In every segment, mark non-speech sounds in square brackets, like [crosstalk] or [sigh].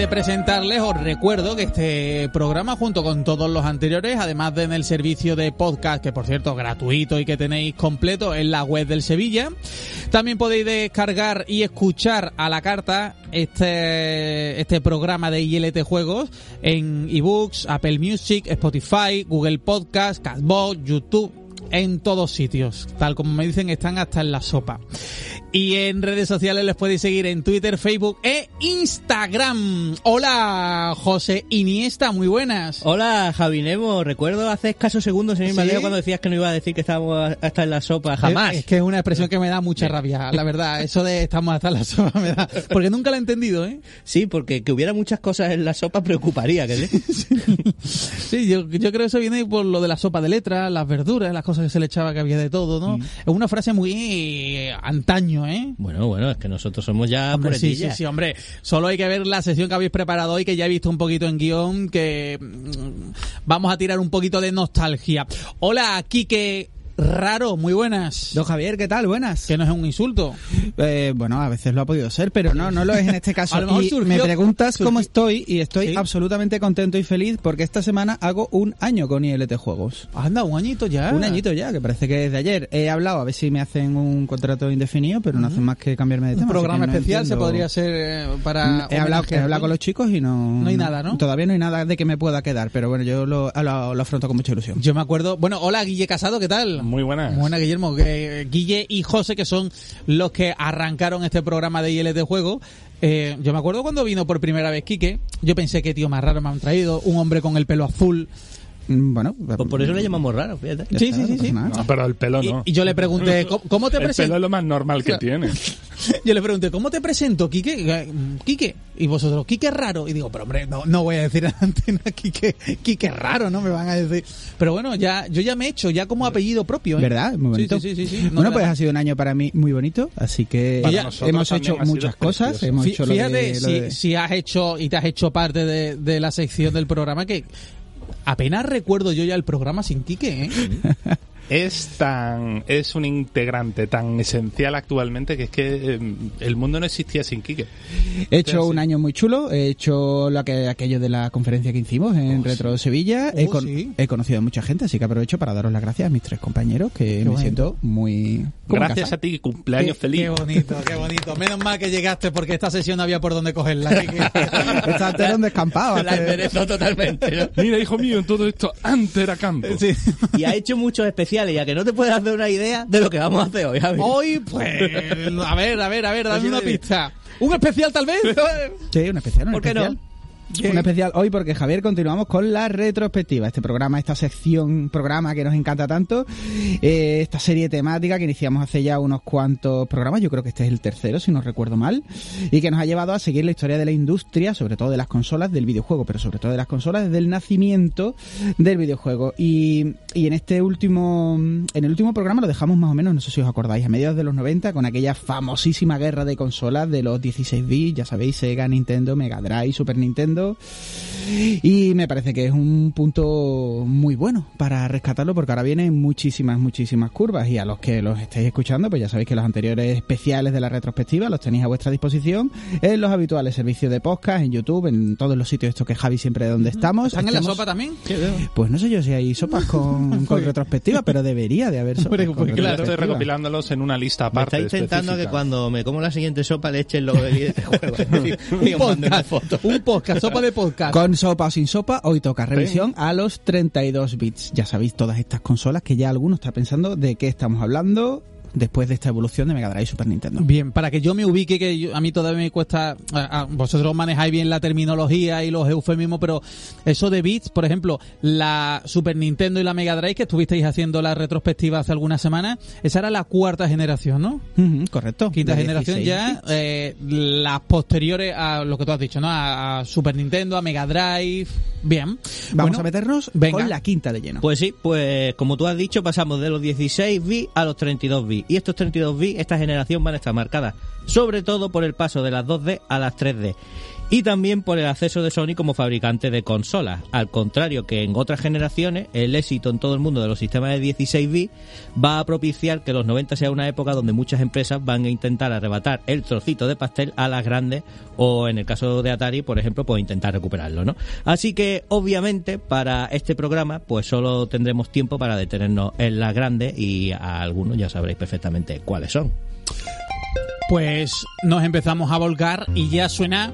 de presentarles, os recuerdo que este programa, junto con todos los anteriores, además de en el servicio de podcast, que por cierto gratuito y que tenéis completo en la web del Sevilla, también podéis descargar y escuchar a la carta este, este programa de ILT Juegos en ebooks, Apple Music, Spotify, Google Podcast, Castbox, YouTube, en todos sitios. Tal como me dicen, están hasta en la sopa. Y en redes sociales les podéis seguir en Twitter, Facebook e Instagram. Hola, José Iniesta, muy buenas. Hola, Javi Nemo. Recuerdo hace escasos segundos en mi ¿Sí? Cuando decías que no iba a decir que estábamos hasta en la sopa. Jamás. Es, que es una expresión que me da mucha rabia, la verdad. Eso de estamos hasta en la sopa me da. Porque nunca la he entendido, ¿eh? Sí, porque que hubiera muchas cosas en la sopa preocuparía. ¿que sí? [laughs] Sí, yo, yo creo que eso viene por lo de la sopa de letras, las verduras, las cosas que se le echaba que había de todo, ¿no? Mm. Es una frase muy eh, antaño, ¿eh? Bueno, bueno, es que nosotros somos ya Hombre, sí, sí, sí, hombre. Solo hay que ver la sesión que habéis preparado hoy, que ya he visto un poquito en guion, que mm, vamos a tirar un poquito de nostalgia. Hola, Quique Raro, muy buenas. Don Javier, ¿qué tal? Buenas. Que no es un insulto. Eh, bueno, a veces lo ha podido ser, pero no, no lo es en este [laughs] caso. A lo mejor y surgió- me preguntas surgió- cómo estoy y estoy Sí. absolutamente contento y feliz porque esta semana hago un año con ILT Juegos. Anda, un añito ya. Un añito ya, que parece que es de ayer. He hablado a ver si me hacen un contrato indefinido, pero no hacen más que cambiarme de Un tema. así programa no especial se podría hacer eh, para. He hablado, he hablado con los chicos y no... No hay nada, ¿no? Todavía no hay nada de que me pueda quedar, pero bueno, yo lo, lo- lo afronto con mucha ilusión. Yo me acuerdo. Bueno, hola, Guille Casado, ¿qué tal? Muy buenas. Buena, Guillermo. Que, Guille y José, que son los que arrancaron este programa de ILT Juego. Eh, yo me acuerdo cuando vino por primera vez Quique. Yo pensé que tío más raro me han traído. Un hombre con el pelo azul. Mm, Bueno, Pues por eso le llamamos raro, fíjate. Sí, está, sí, no sí, sí. No, pero el pelo no. y yo le pregunté, ¿cómo, cómo te el pelo presento? es lo más normal que [laughs] tiene. Yo le pregunté, ¿cómo te presento, Quique? Quique. Y vosotros, Quique raro. Y digo, pero hombre, no, no voy a decir a la antena Quique, Quique raro, ¿no? Me van a decir. Pero bueno, ya, yo ya me he hecho, ya como apellido propio. ¿eh? ¿Verdad? Muy Sí, bonito. sí, sí, sí, sí. No bueno, pues ha sido un año para mí muy bonito, así que hemos hecho muchas cosas. Hemos lo Fíjate de- lo si, de- si has hecho y te has hecho parte de, de la sección del programa que apenas recuerdo yo ya el programa sin Quique, ¿eh? Es tan es un integrante tan esencial actualmente que es que eh, el mundo no existía sin Quique. He hecho un año muy chulo, he hecho lo que, aquello de la conferencia que hicimos en Retro Sevilla, he, Oh, con- sí. he conocido a mucha gente, así que aprovecho para daros las gracias a mis tres compañeros, que me bueno. siento muy... Gracias a ti, cumpleaños Qué- feliz. Qué bonito, qué bonito. Menos mal que llegaste porque esta sesión no había por dónde cogerla. Quique. [laughs] Está entero en descampado. La enderezó totalmente, ¿no? Mira, hijo mío, en todo esto antes era campo. Sí. [laughs] Y ha hecho muchos especiales, ya que no te puedes hacer una idea de lo que vamos a hacer hoy. Hoy, pues, a ver, a ver, a ver, dame Oye, una pista. ¿Un especial tal vez? [laughs] Sí, un especial, un ¿Por qué no? Especial. Un especial hoy porque Javier continuamos con la retrospectiva, este programa, esta sección, programa que nos encanta tanto, eh, esta serie temática que iniciamos hace ya unos cuantos programas, yo creo que este es el tercero si no recuerdo mal, y que nos ha llevado a seguir la historia de la industria, sobre todo de las consolas del videojuego, pero sobre todo de las consolas desde el nacimiento del videojuego. Y, y en este último, en el último programa lo dejamos más o menos, no sé si os acordáis, a mediados de los 90 con aquella famosísima guerra de consolas de los 16 bits, ya sabéis, Sega, Nintendo, Mega Drive, Super Nintendo. Y me parece que es un punto muy bueno para rescatarlo porque ahora vienen muchísimas, muchísimas curvas y a los que los estáis escuchando, pues ya sabéis que los anteriores especiales de la retrospectiva los tenéis a vuestra disposición en los habituales servicios de podcast, en YouTube, en todos los sitios estos que Javi siempre donde estamos. ¿Están en la sopa también? Pues no sé yo si hay sopas con, [laughs] con retrospectiva, pero debería de haber sopas. Con pues claro. estoy retrospectiva. recopilándolos en una lista Me aparte. está intentando que cuando me como la siguiente sopa le eche el logo de [laughs] este juego. [laughs] Mando una foto. Un podcast, sopa de podcast. Con sopa o sin sopa, hoy toca revisión a los 32 bits. Ya sabéis todas estas consolas que ya alguno está pensando de qué estamos hablando. Después de esta evolución de Mega Drive y Super Nintendo. Bien, para que yo me ubique, que yo- a mí todavía me cuesta, a- a- vosotros manejáis bien la terminología y los eufemismos, pero eso de bits, por ejemplo, la Super Nintendo y la Mega Drive, que estuvisteis haciendo la retrospectiva hace algunas semanas, esa era la cuarta generación, ¿no? Correcto. Quinta De generación 16 ya, eh, las posteriores a lo que tú has dicho, ¿no? A, a Super Nintendo, a Mega Drive. Bien. Vamos Bueno, a meternos venga. con la quinta de lleno. Pues sí, pues como tú has dicho, pasamos de los 16 bits a los 32 bits. Y estos 32 bits, esta generación van a estar marcadas sobre todo por el paso de las 2D a las 3D. Y también por el acceso de Sony como fabricante de consolas. Al contrario que en otras generaciones, el éxito en todo el mundo de los sistemas de 16 bits va a propiciar que los 90 sea una época donde muchas empresas van a intentar arrebatar el trocito de pastel a las grandes o en el caso de Atari, por ejemplo, pues intentar recuperarlo, ¿no? Así que obviamente para este programa pues solo tendremos tiempo para detenernos en las grandes y a algunos ya sabréis perfectamente cuáles son. Pues nos empezamos a volcar y ya suena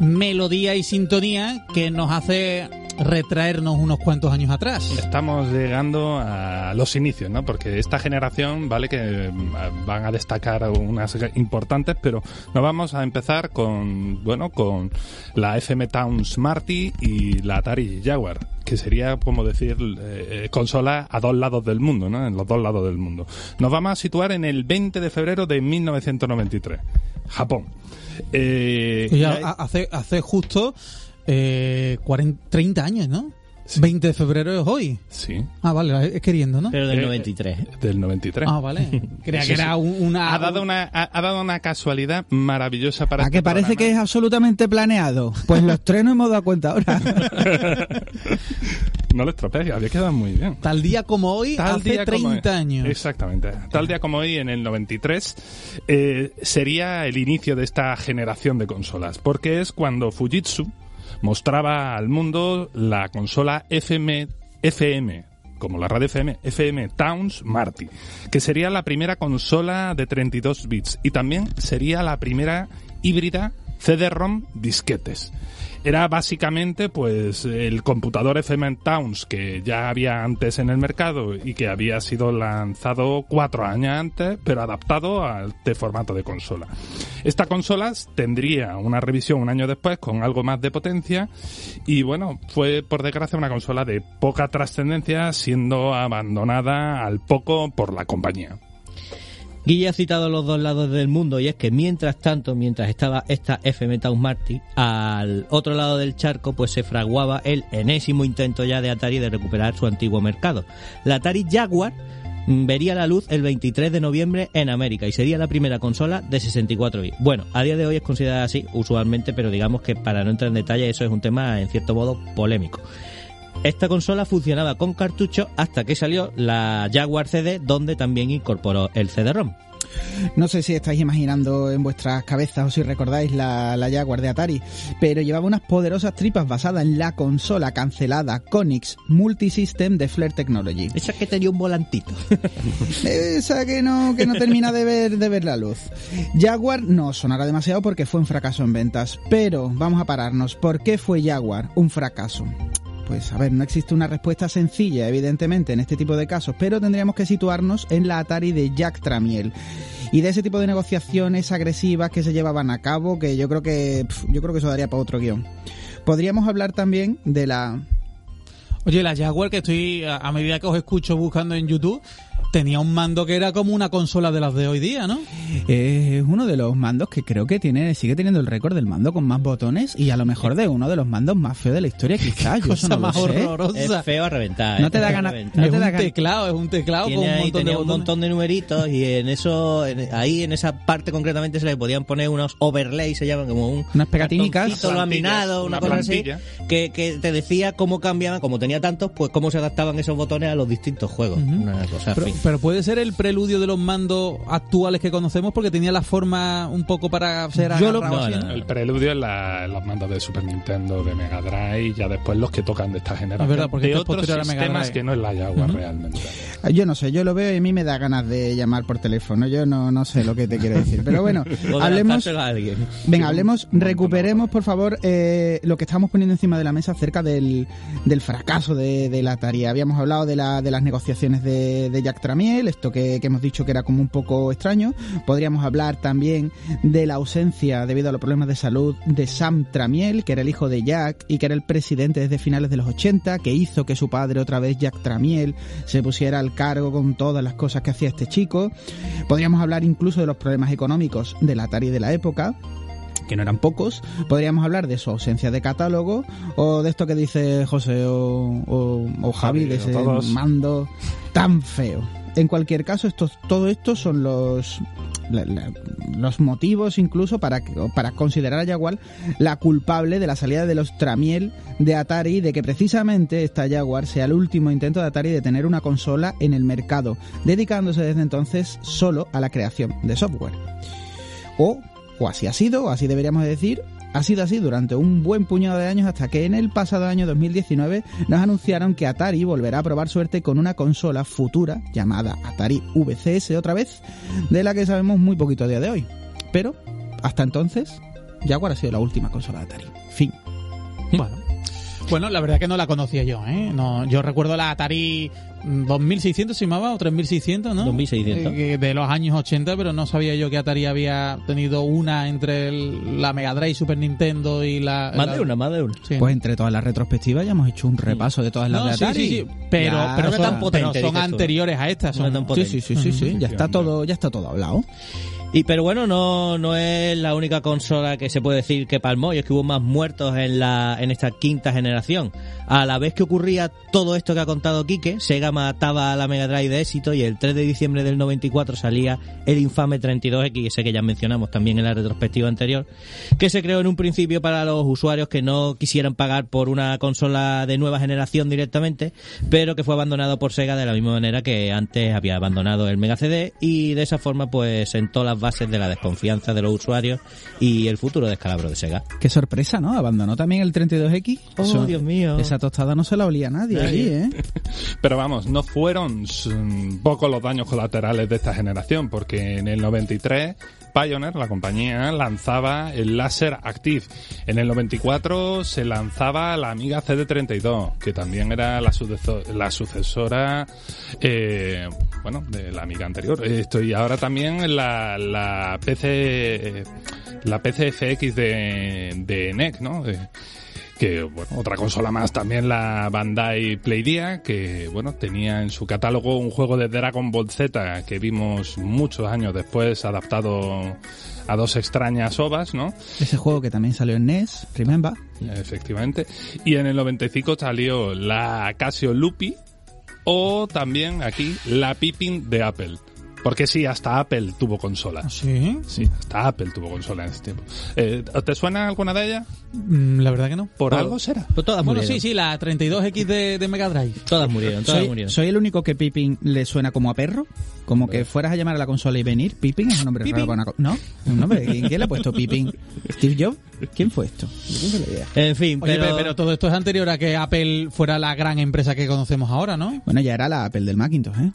melodía y sintonía que nos hace retraernos unos cuantos años atrás. Estamos llegando a los inicios, ¿no? Porque esta generación, vale, que mm, van a destacar unas importantes, pero nos vamos a empezar con, bueno, con la FM Town Smarty y la Atari Jaguar, que sería, como decir, eh, consola a dos lados del mundo, ¿no? En los dos lados del mundo. Nos vamos a situar en el 20 de febrero de 1993, Japón. Eh, ya hace, hace justo eh, 40, 30 años, ¿no? Sí. 20 de febrero es hoy. sí, Ah, vale, es queriendo, ¿no? Pero del Eh, 93. ¿eh? del 93. Ah, vale. [laughs] Creía que era un- una... ha dado una ha, dado una casualidad maravillosa para ¿A este que parece que es programa. absolutamente planeado? Pues los tres no hemos dado cuenta ahora. [laughs] [laughs] no lo estropees había quedado muy bien Tal día como hoy, Tal hace día como 30 hoy. años. Exactamente. Tal día como hoy, en el 93, eh, sería el inicio de esta generación de consolas, porque es cuando Fujitsu mostraba al mundo la consola FM, FM como la radio FM, FM Towns Marty, que sería la primera consola de 32 bits y también sería la primera híbrida CD-ROM disquetes. Era básicamente pues el computador FM Towns que ya había antes en el mercado y que había sido lanzado cuatro años antes, pero adaptado a este formato de consola. Esta consola tendría una revisión un año después con algo más de potencia y bueno, fue por desgracia una consola de poca trascendencia siendo abandonada al poco por la compañía. Guille ha citado los dos lados del mundo y es que mientras tanto, mientras estaba esta FM Town Marty, al otro lado del charco pues se fraguaba el enésimo intento ya de Atari de recuperar su antiguo mercado. La Atari Jaguar mm, vería la luz el 23 de noviembre en América y sería la primera consola de 64 bits. Bueno, a día de hoy es considerada así usualmente, pero digamos que para no entrar en detalle eso es un tema en cierto modo polémico. Esta consola funcionaba con cartucho hasta que salió la Jaguar CD, donde también incorporó el CD-ROM. No sé si estáis imaginando en vuestras cabezas o si recordáis la, la Jaguar de Atari, pero llevaba unas poderosas tripas basadas en la consola cancelada Konix Multisystem de Flair Technology. Esa que tenía un volantito. [laughs] Esa que no, que no termina de ver, de ver la luz. Jaguar no sonará demasiado porque fue un fracaso en ventas, pero vamos a pararnos. ¿Por qué fue Jaguar un fracaso? Pues a ver, no existe una respuesta sencilla, evidentemente, en este tipo de casos, pero tendríamos que situarnos en la Atari de Jack Tramiel y de ese tipo de negociaciones agresivas que se llevaban a cabo, que yo creo que yo creo que eso daría para otro guion. Podríamos hablar también de la Oye, la Jaguar que estoy, a medida que os escucho buscando en YouTube, tenía un mando que era como una consola de las de hoy día, ¿no? Es uno de los mandos que creo que tiene sigue teniendo el récord del mando con más botones y a lo mejor de uno de los mandos más feos de la historia, [laughs] quizás. Yo eso Cosa no lo más sé. horrorosa. Es feo a reventar. No ¿eh? te da ganas- no es te da un gan- teclado, es un teclado Tiene con un ahí- montón de tenía un botones. montón de numeritos y en eso, en- ahí en esa parte concretamente se le podían poner unos overlays, se llaman como un Unas pegatinicas. laminado, una, una cosa así, que, que te decía cómo cambiaban, como tenía tantos, pues cómo se adaptaban esos botones a los distintos juegos. Una cosa Pero. Pero puede ser el preludio de los mandos actuales que conocemos porque tenía la forma un poco para ser Yo lo- no, así, no, El preludio es la, los mandos de Super Nintendo, de Mega Drive, y ya después los que tocan de esta generación. Es verdad, porque de otros posterior a Mega sistemas Drive. que no es la Jaguar realmente. Yo no sé, yo lo veo y a mí me da ganas de llamar por teléfono. Yo no, no sé lo que te quiero decir. Pero bueno, [laughs] hablemos. lanzárselo a alguien. Venga, hablemos, recuperemos por favor eh, lo que estamos poniendo encima de la mesa acerca del, del fracaso de, de la Atari. Habíamos hablado de, la, de las negociaciones de, de Jack Tramiel Esto que, que hemos dicho que era como un poco extraño. Podríamos hablar también de la ausencia, debido a los problemas de salud, de Sam Tramiel, que era el hijo de Jack y que era el presidente desde finales de los 80, que hizo que su padre, otra vez Jack Tramiel, se pusiera al cargo con todas las cosas que hacía este chico. Podríamos hablar incluso de los problemas económicos del Atari de la época que no eran pocos, podríamos hablar de su ausencia de catálogo o de esto que dice José o, o- o Javi, de ese mando tan feo. En cualquier caso, todo esto son los los motivos incluso para, para considerar a Jaguar la culpable de la salida de los Tramiel de Atari de que precisamente esta Jaguar sea el último intento de Atari de tener una consola en el mercado, dedicándose desde entonces solo a la creación de software. O, o así ha sido, o así deberíamos decir, ha sido así durante un buen puñado de años hasta que en el pasado año 2019 nos anunciaron que Atari volverá a probar suerte con una consola futura llamada Atari VCS otra vez, de la que sabemos muy poquito a día de hoy. Pero, hasta entonces, Jaguar ha sido la última consola de Atari. Fin. Bueno. Bueno, la verdad que no la conocía yo, ¿eh? No, yo recuerdo la Atari mm, 2600 se llamaba o 3600, ¿no? 2600. Eh, que de los años 80, pero no sabía yo que Atari había tenido una entre el- la Mega Drive, Super Nintendo y la... Más la- de una, más de una. Sí. Pues entre todas las retrospectivas ya hemos hecho un repaso de todas las No, de sí, Atari. sí, sí, pero, Ya pero, no son, tan potente, pero son dices tú. anteriores a estas. No Son, tan Sí, potente. sí, sí, sí, sí, ya está todo, ya está todo hablado. Y pero bueno, no, no es la única consola que se puede decir que palmó, y es que hubo más muertos en la, en esta quinta generación. A la vez que ocurría todo esto que ha contado Quique, Sega mataba a la Mega Drive de éxito y el 3 de diciembre del 94 salía el infame 32X, ese que ya mencionamos también en la retrospectiva anterior, que se creó en un principio para los usuarios que no quisieran pagar por una consola de nueva generación directamente, pero que fue abandonado por Sega de la misma manera que antes había abandonado el Mega CD y de esa forma pues sentó las bases de la desconfianza de los usuarios y el futuro descalabro de Sega. Qué sorpresa, ¿no? Abandonó también el 32X. Oh, Dios mío. Esa tostada no se la olía nadie Nadie. allí, ¿eh? [laughs] Pero vamos, no fueron pocos los daños colaterales de esta generación, porque en el 93 Pioneer, la compañía, lanzaba el Laser Active. En el 94 se lanzaba la Amiga CD32, que también era la, suceso- la sucesora, eh, bueno, de la Amiga anterior. Esto y ahora también la, la PC, eh, la PCFX de, de NEC, ¿no? De- que bueno, otra consola más también la Bandai Playdia que bueno tenía en su catálogo un juego de Dragon Ball Z que vimos muchos años después adaptado a dos extrañas ovas, ¿no? Ese juego que también salió en NES, remember. Efectivamente. Y en el 95 salió la Casio Lupi o también aquí la Pippin de Apple. Porque sí, hasta Apple tuvo consola. Sí. Sí, hasta Apple tuvo consola en ese tiempo. Eh, ¿Te suena alguna de ellas? Mm, La verdad que no. Por algo será. Pues todas Bueno, murieron. sí, sí, la 32X de, de Mega Drive. Todas murieron, todas Soy, murieron. soy el único que Pippin le suena como a perro. Como que fueras a llamar a la consola y venir. Pippin es un nombre Pippin. raro para una ¿No? Es un nombre. ¿Quién, quién le ha puesto Pippin? ¿Steve Jobs? ¿Quién fue esto? En fin, Oye, pero... todo esto es anterior a que Apple fuera la gran empresa que conocemos ahora, ¿no? Bueno, ya era la Apple del Macintosh, ¿eh?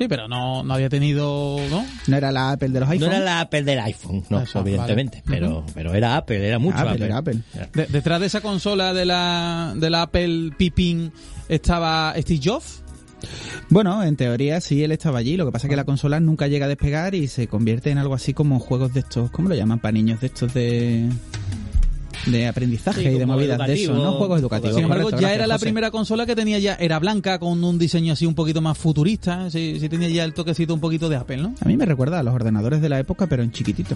Sí, pero no, no había tenido, ¿no? No era la Apple de los No iPhones. era la Apple del iPhone, no, Eso, evidentemente, vale. pero, pero era Apple, era mucho Apple, Apple. era Apple. De- detrás de esa consola de la, de la Apple Pippin estaba Steve Jobs. Bueno, en teoría sí, él estaba allí. Lo que pasa es que la consola nunca llega a despegar y se convierte en algo así como juegos de estos, ¿cómo lo llaman para niños? De estos de de aprendizaje Sí, y de movidas de eso. ¿no? Juegos educativos. Sin embargo, correcto, ya era la José. primera consola que tenía ya, era blanca con un diseño así un poquito más futurista. Sí, sí tenía ya el toquecito un poquito de Apple, ¿no? A mí me recuerda a los ordenadores de la época, pero en chiquitito.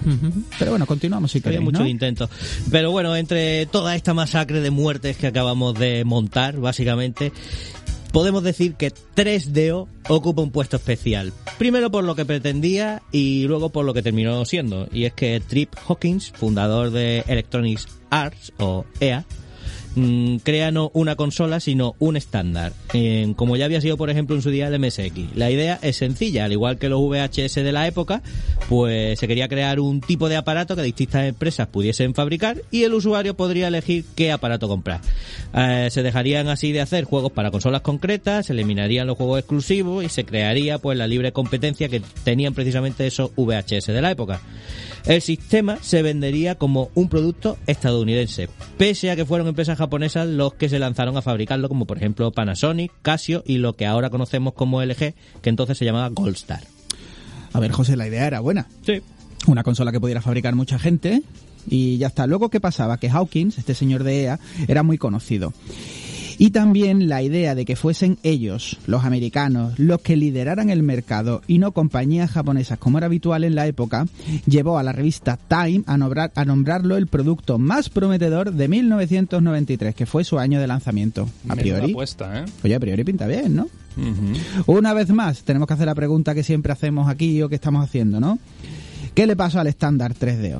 Pero bueno, continuamos si Había queréis, muchos ¿no? intentos. Pero bueno, entre toda esta masacre de muertes que acabamos de montar, básicamente, podemos decir que 3DO ocupa un puesto especial. Primero por lo que pretendía y luego por lo que terminó siendo. Y es que Trip Hawkins, fundador de Electronic Arts o EA, mm, crea no una consola, sino un estándar, en- como ya había sido, por ejemplo, en su día el MSX. La idea es sencilla, al igual que los VHS de la época, pues se quería crear un tipo de aparato que distintas empresas pudiesen fabricar y el usuario podría elegir qué aparato comprar. Eh, se dejarían así de hacer juegos para consolas concretas, se eliminarían los juegos exclusivos y se crearía pues la libre competencia que tenían precisamente esos VHS de la época. El sistema se vendería como un producto estadounidense, pese a que fueron empresas japonesas los que se lanzaron a fabricarlo, como por ejemplo Panasonic, Casio y lo que ahora conocemos como LG, que entonces se llamaba Goldstar. A ver, José, la idea era buena. Sí. Una consola que pudiera fabricar mucha gente y ya está. Luego, ¿qué pasaba? Que Hawkins, este señor de EA, era muy conocido. Y también la idea de que fuesen ellos, los americanos, los que lideraran el mercado y no compañías japonesas como era habitual en la época, llevó a la revista Time a, nombrar, a nombrarlo el producto más prometedor de 1993, que fue su año de lanzamiento. A priori. apuesta, ¿eh? Oye, a priori pinta bien, ¿no? Una vez más, tenemos que hacer la pregunta que siempre hacemos aquí o que estamos haciendo, ¿no? ¿Qué le pasó al estándar 3DO?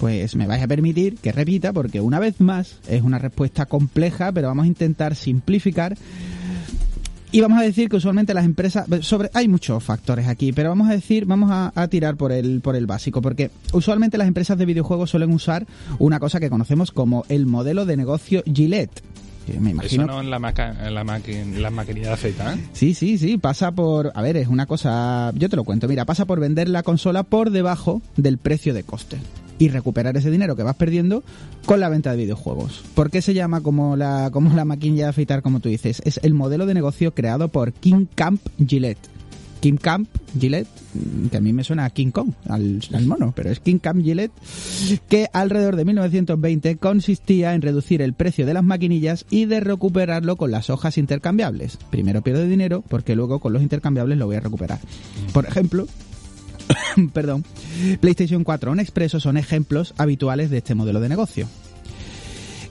Pues me vais a permitir que repita porque una vez más es una respuesta compleja, pero vamos a intentar simplificar. Y vamos a decir que usualmente las empresas, sobre, hay muchos factores aquí, pero vamos a decir, vamos a, a tirar por el, por el básico, porque usualmente las empresas de videojuegos suelen usar una cosa que conocemos como el modelo de negocio Gillette. Que me imagino Eso no en la, maca, en la, maqui- en la maquinilla de afeitar. ¿eh? Sí, sí, sí, pasa por... A ver, es una cosa... Yo te lo cuento, mira, pasa por vender la consola por debajo del precio de coste y recuperar ese dinero que vas perdiendo con la venta de videojuegos. ¿Por qué se llama como la, como la maquinilla de afeitar, como tú dices? Es el modelo de negocio creado por King Camp Gillette. King Camp Gillette, mm, que a mí me suena a King Kong, al, al mono, pero es King Camp Gillette, que alrededor de 1920 consistía en reducir el precio de las maquinillas y de recuperarlo con las hojas intercambiables. Primero pierdo dinero porque luego con los intercambiables lo voy a recuperar. Por ejemplo, [coughs] perdón, PlayStation 4 o Expresso son ejemplos habituales de este modelo de negocio.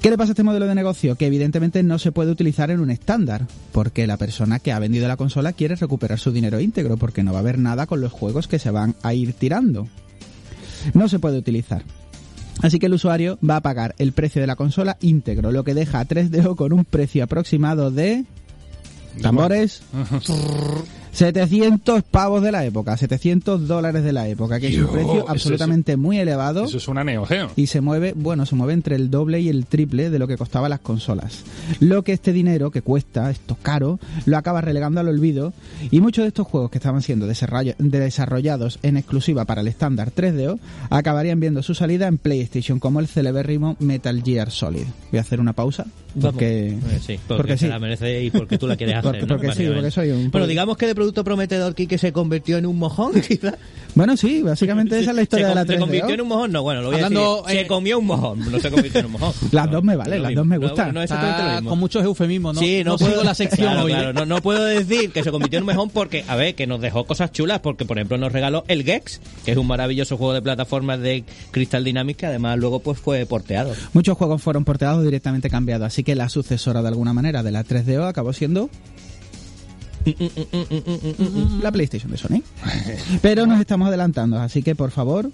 ¿Qué le pasa a este modelo de negocio? Que evidentemente no se puede utilizar en un estándar, porque la persona que ha vendido la consola quiere recuperar su dinero íntegro, porque no va a haber nada con los juegos que se van a ir tirando. No se puede utilizar. Así que el usuario va a pagar el precio de la consola íntegro, lo que deja a 3DO con un precio aproximado de... Tambores. [laughs] 700 pavos de la época, 700 dólares de la época, que es un precio eso absolutamente muy elevado Eso es una Neo Geo. y se mueve, bueno, se mueve entre el doble y el triple de lo que costaban las consolas. Lo que este dinero que cuesta, esto caro, lo acaba relegando al olvido y muchos de estos juegos que estaban siendo desarrolla- desarrollados en exclusiva para el estándar 3DO acabarían viendo su salida en PlayStation como el celebérrimo Metal Gear Solid. Voy a hacer una pausa porque Eh, sí, porque, porque se sí. la merece y porque tú la quieres [laughs] hacer. Porque- ¿no? porque sí, Básicamente. porque soy un- Bueno, digamos que de producto prometedor Kike se convirtió en un mojón, [laughs] quizás. Bueno, sí, básicamente esa es la historia se, de la con- se convirtió en 3DO. un mojón, no, bueno, lo voy Hablando, a decir. eh, Se comió un mojón, no se convirtió en un mojón. Las [laughs] No, dos me valen, las dos me gustan. No, con muchos eufemismos, ¿no? Sí, no, no puedo, sigo la sección claro, hoy. claro, ¿eh? no, no puedo decir que se convirtió en un mejón porque, a ver, que nos dejó cosas chulas, porque por ejemplo nos regaló el Gex, que es un maravilloso juego de plataformas de Crystal Dynamics que además luego pues fue porteado. Muchos juegos fueron porteados o directamente cambiados, así que la sucesora de alguna manera de la 3DO acabó siendo la PlayStation de Sony. Pero nos estamos adelantando, así que por favor,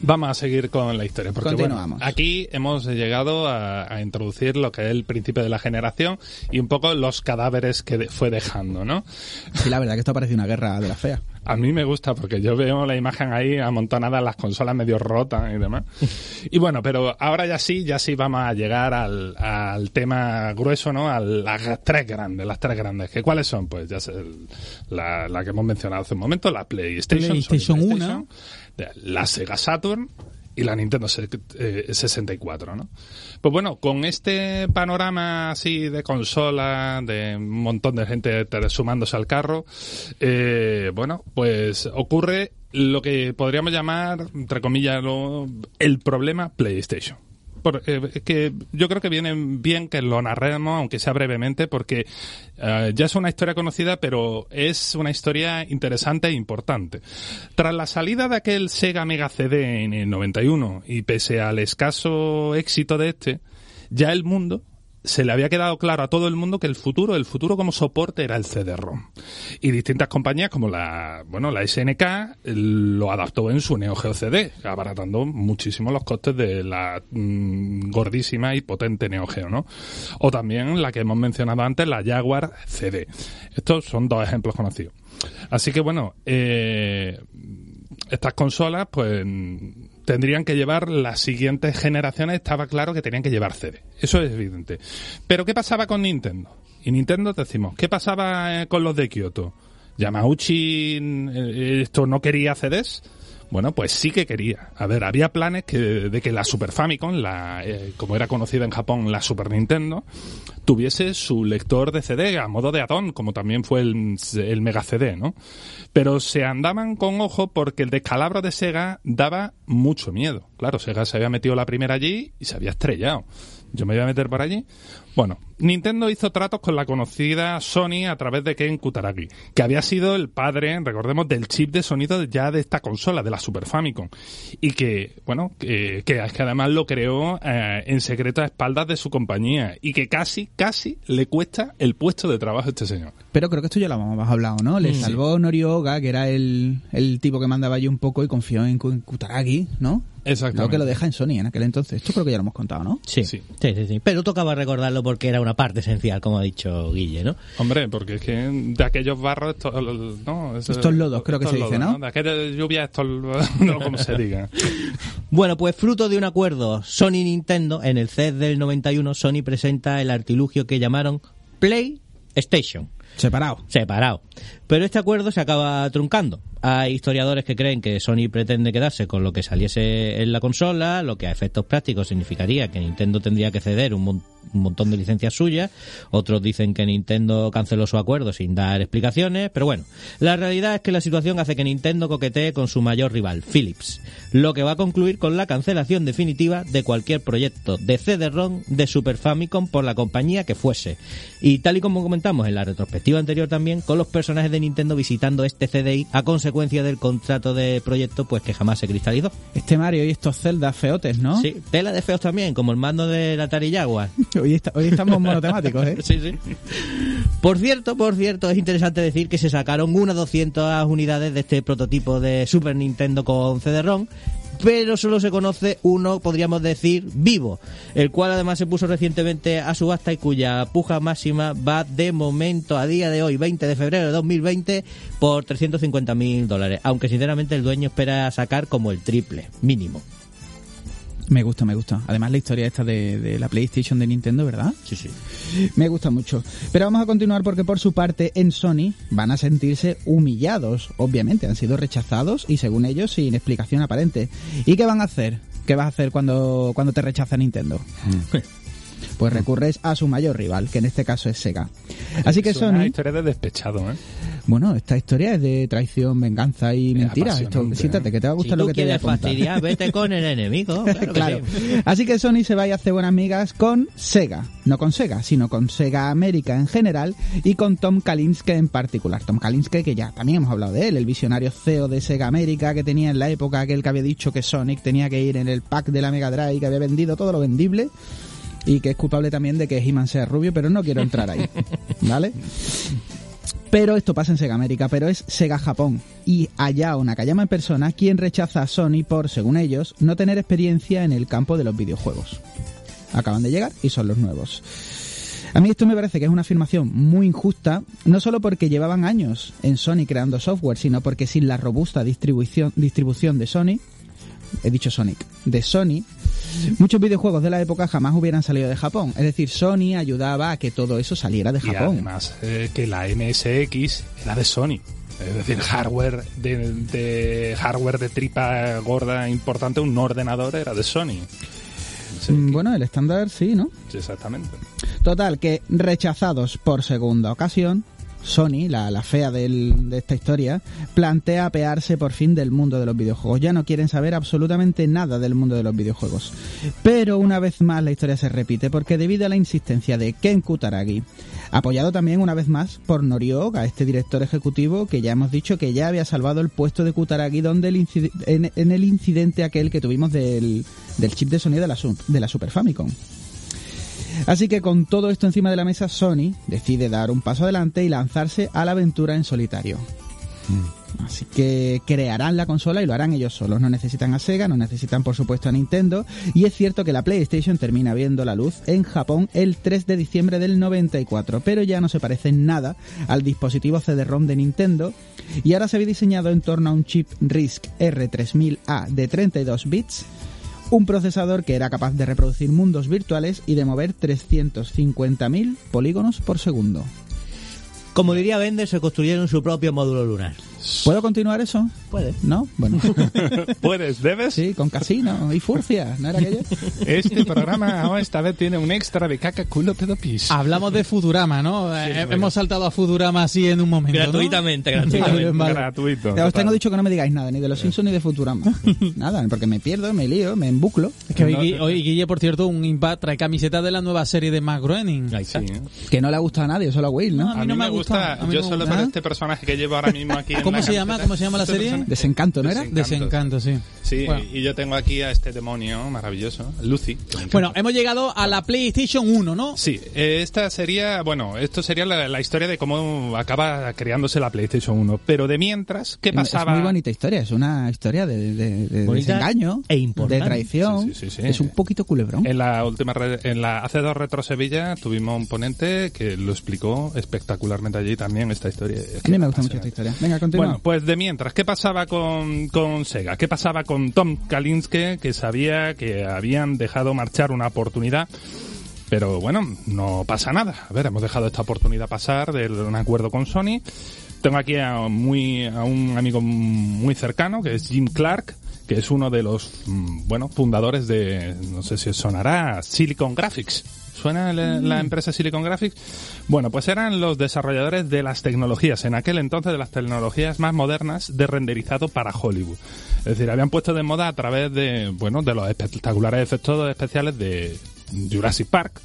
Vamos a seguir con la historia. Porque, bueno, aquí hemos llegado a, a introducir lo que es el principio de la generación y un poco los cadáveres que de- fue dejando, ¿no? sí, la verdad que esto parece una guerra de la fea. A mí me gusta porque yo veo la imagen ahí amontonada, las consolas medio rotas y demás. [laughs] Y bueno, pero ahora ya sí, ya sí vamos a llegar al, al tema grueso, ¿no? A las tres grandes, las tres grandes. ¿Que ¿Cuáles son? Pues ya sé, la, la que hemos mencionado hace un momento, la PlayStation, PlayStation Sony 1. La Sega Saturn y la Nintendo se- eh, 64, ¿no? Pues bueno, con este panorama así de consola, de un montón de gente te- sumándose al carro, eh, bueno, pues ocurre lo que podríamos llamar, entre comillas, el problema PlayStation. Eh, que yo creo que viene bien que lo narremos, aunque sea brevemente, porque eh, ya es una historia conocida, pero es una historia interesante e importante. Tras la salida de aquel Sega Mega CD en el 91 y pese al escaso éxito de este, ya el mundo se le había quedado claro a todo el mundo que el futuro, el futuro como soporte era el CD-ROM. Y distintas compañías como la, bueno, la SNK lo adaptó en su Neo Geo CD, abaratando muchísimo los costes de la mm, gordísima y potente Neo Geo, ¿no? O también la que hemos mencionado antes, la Jaguar CD. Estos son dos ejemplos conocidos. Así que bueno, eh, estas consolas, pues tendrían que llevar las siguientes generaciones, estaba claro que tenían que llevar CD. Eso es evidente. Pero ¿qué pasaba con Nintendo? Y Nintendo decimos, ¿qué pasaba eh, con los de Kyoto? Yamauchi, eh, esto no quería CDs. Bueno, pues sí que quería. A ver, había planes que, de que la Super Famicom, la, eh, como era conocida en Japón la Super Nintendo, tuviese su lector de CD a modo de add como también fue el, Mega CD, ¿no? Pero se andaban con ojo porque el descalabro de Sega daba mucho miedo. Claro, Sega se había metido la primera allí y se había estrellado. Yo me voy a meter por allí. Bueno, Nintendo hizo tratos con la conocida Sony a través de Ken Kutaragi, que había sido el padre, recordemos, del chip de sonido ya de esta consola, de la Super Famicom. Y que, bueno, que, que, además lo creó eh, en secreto a espaldas de su compañía. Y que casi, casi le cuesta el puesto de trabajo a este señor. Pero creo que esto ya lo hemos hablado, ¿no? Le salvó Norioga, que era el, el tipo que mandaba allí un poco y confió en Kutaragi, ¿no? Exactamente. Lo que lo deja en Sony en aquel entonces. Esto creo que ya lo hemos contado, ¿no? Sí, sí, sí, sí, Pero tocaba recordarlo porque era una parte esencial, como ha dicho Guille, ¿no? Hombre, porque es que de aquellos barros, estos, ¿no? estos lodos, creo que se dice, ¿no? De aquella lluvia, estos, [laughs] no como se [laughs] diga. bueno, pues fruto de un acuerdo Sony-Nintendo, en el CES del 91, Sony presenta el artilugio que llamaron PlayStation. Separado. Separado. Pero este acuerdo se acaba truncando. Hay historiadores que creen que Sony pretende quedarse con lo que saliese en la consola, lo que a efectos prácticos significaría que Nintendo tendría que ceder un, montón de licencias suyas. Otros dicen que Nintendo canceló su acuerdo sin dar explicaciones. Pero bueno, la realidad es que la situación hace que Nintendo coquetee con su mayor rival, Philips. Lo que va a concluir con la cancelación definitiva de cualquier proyecto de CD-ROM de Super Famicom por la compañía que fuese. Y tal y como comentamos en la retrospectiva anterior también, con los personajes de Nintendo visitando este CDI a consecuencia del contrato de proyecto pues que jamás se cristalizó. Este Mario y estos celdas feotes, ¿no? Sí, tela de feos también, como el mando de la Jaguar. [laughs] hoy, hoy estamos monotemáticos, ¿eh? [laughs] sí, sí. Por cierto, por cierto, es interesante decir que se sacaron unas 200 unidades de este prototipo de Super Nintendo con CD-ROM pero solo se conoce uno, podríamos decir, vivo, el cual además se puso recientemente a subasta y cuya puja máxima va de momento a día de hoy, 20 de febrero de 2020, por 350 mil dólares, aunque sinceramente el dueño espera sacar como el triple, mínimo. Me gusta, me gusta. Además la historia esta de, la PlayStation de Nintendo, ¿verdad? Sí, sí. Me gusta mucho. Pero vamos a continuar porque por su parte en Sony van a sentirse humillados. Obviamente, han sido rechazados y según ellos sin explicación aparente. ¿Y qué van a hacer? ¿Qué vas a hacer cuando, cuando te rechaza Nintendo? Mm. [laughs] pues recurres a su mayor rival, que en este caso es Sega. Así que Sony... Una historia de despechado, ¿eh? Bueno, esta historia es de traición, venganza y mentira. siéntate, que te va a gustar lo que te voy a fastidiar, vete con el enemigo. [laughs] Claro. Así que Sony se va a hacer buenas amigas con Sega. No con Sega, sino con Sega América en general y con Tom Kalinske en particular. Tom Kalinske, que ya también hemos hablado de él, el visionario CEO de Sega América que tenía en la época aquel que había dicho que Sonic tenía que ir en el pack de la Mega Drive, que había vendido todo lo vendible y que es culpable también de que He-Man sea rubio, pero no quiero entrar ahí. [laughs] ¿Vale? Pero esto pasa en Sega América, pero es Sega Japón. Y Ayao Nakayama en persona quien rechaza a Sony por, según ellos, no tener experiencia en el campo de los videojuegos. Acaban de llegar y son los nuevos. A mí esto me parece que es una afirmación muy injusta, no solo porque llevaban años en Sony creando software, sino porque sin la robusta distribución, distribución de Sony, he dicho Sonic, de Sony, muchos videojuegos de la época jamás hubieran salido de Japón. Es decir, Sony ayudaba a que todo eso saliera de Japón. Y además, eh, que la MSX era de Sony. Es decir, hardware de, hardware de tripa gorda importante, un ordenador era de Sony. Mm, bueno, el estándar sí, ¿no? Sí, exactamente. Total, que rechazados por segunda ocasión, Sony, la, fea de esta historia, plantea apearse por fin del mundo de los videojuegos. Ya no quieren saber absolutamente nada del mundo de los videojuegos. Pero una vez más la historia se repite porque debido a la insistencia de Ken Kutaragi, apoyado también una vez más por Norioga, este director ejecutivo que ya hemos dicho que ya había salvado el puesto de Kutaragi donde en, el incidente aquel que tuvimos del, chip de sonido de la, de la Super Famicom. Así que con todo esto encima de la mesa, Sony decide dar un paso adelante y lanzarse a la aventura en solitario. Mm. Así que crearán la consola y lo harán ellos solos. No necesitan a Sega, no necesitan por supuesto a Nintendo. Y es cierto que la PlayStation termina viendo la luz en Japón el 3 de diciembre del 94, pero ya no se parece en nada al dispositivo CD-ROM de Nintendo. Y ahora se había diseñado en torno a un chip RISC R3000A de 32 bits un procesador que era capaz de reproducir mundos virtuales y de mover 350.000 polígonos por segundo. Como diría Bender, se construyeron su propio módulo lunar. ¿Puedo continuar eso? Puede. ¿No? Bueno. [laughs] ¿Puedes? ¿Debes? Sí, con casino y furcia, ¿no era aquello? Este programa oh, esta vez tiene un extra de caca culo pedo pis. Hablamos de Futurama, ¿no? Eh, Hemos saltado a Futurama así en un momento. ¿no? Gratuitamente, [laughs] gratuitamente. Vale. Gratuito. Ya os tengo dicho que no me digáis nada, ni de los Simpsons ni de Futurama. [laughs] Nada, porque me pierdo, me lío, me embuclo. Es que hoy, No, hoy Guille, por cierto, un Impact trae camiseta de la nueva serie de Matt Groening. Está. Sí, ¿eh? Que no le ha gustado a nadie, solo a Will, ¿no? No, A mí, no me gusta, mí yo solo gusta. por este personaje que llevo ahora mismo aquí en ¿Cómo se llama? ¿Cómo se llama la serie? Desencanto, ¿no era? Desencanto, sí. Sí, Bueno. y yo tengo aquí a este demonio maravilloso, Lucy. Bueno, hemos llegado a la PlayStation 1, ¿no? Sí, eh, esta sería, bueno, esto sería la, la historia de cómo acaba creándose la PlayStation 1. Pero de mientras, ¿qué pasaba? Es muy bonita historia, es una historia de, de- de desengaño, e importante. de traición. Sí, sí, sí, sí. Es un poquito culebrón. En la última, re- en la hace dos Retro Sevilla tuvimos un ponente que lo explicó espectacularmente allí también esta historia. Es A que mí me gusta mucho esta historia. Venga, continúa. Bueno, pues de mientras, ¿qué pasaba con, con Sega? ¿Qué pasaba con Tom Kalinske, que sabía que habían dejado marchar una oportunidad? Pero bueno, no pasa nada. A ver, hemos dejado esta oportunidad pasar de un acuerdo con Sony. Tengo aquí a, muy, a un amigo muy cercano, que es Jim Clark, que es uno de los, mm, bueno, fundadores de, no sé si sonará, Silicon Graphics. ¿Suena la, la empresa Silicon Graphics? Bueno, pues eran los desarrolladores de las tecnologías, en aquel entonces de las tecnologías más modernas de renderizado para Hollywood. Es decir, habían puesto de moda a través de, bueno, de los espectaculares efectos especiales de Jurassic Park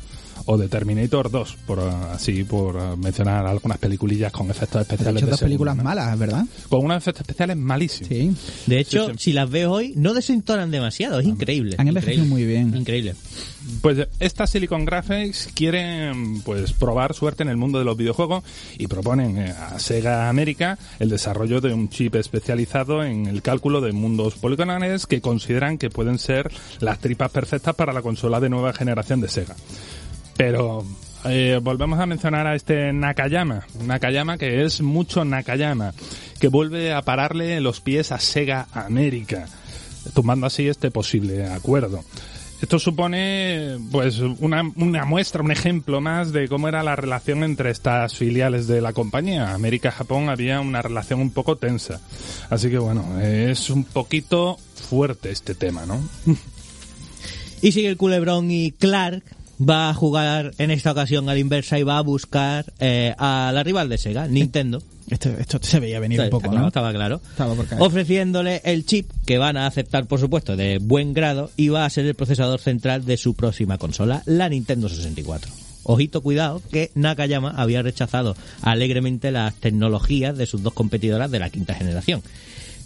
o de Terminator 2, por uh, así por uh, mencionar algunas peliculillas con efectos especiales. hecho de dos películas malas, ¿verdad? Con unos efectos especiales malísimos. Sí. De hecho, Sí, sí. si las veo hoy, no desentonan demasiado. Es increíble. Han envejecido increíble. muy bien. Increíble. Pues esta Silicon Graphics quieren pues probar suerte en el mundo de los videojuegos y proponen eh, a Sega América el desarrollo de un chip especializado en el cálculo de mundos poligonales que consideran que pueden ser las tripas perfectas para la consola de nueva generación de Sega. Pero eh, volvemos a mencionar a este Nakayama, Nakayama que es mucho Nakayama, que vuelve a pararle los pies a Sega América, tumbando así este posible acuerdo. Esto supone, pues, una, una muestra, un ejemplo más de cómo era la relación entre estas filiales de la compañía. América-Japón había una relación un poco tensa. Así que bueno, es un poquito fuerte este tema, ¿no? Y sigue el culebrón y Clark va a jugar en esta ocasión a la inversa y va a buscar eh, a la rival de Sega, Nintendo. Esto, esto se veía venir un poco, claro, ¿no? Estaba claro. Estaba por. Ofreciéndole el chip que van a aceptar, por supuesto, de buen grado y va a ser el procesador central de su próxima consola, la Nintendo 64. Ojito, cuidado, que Nakayama había rechazado alegremente las tecnologías de sus dos competidoras de la quinta generación.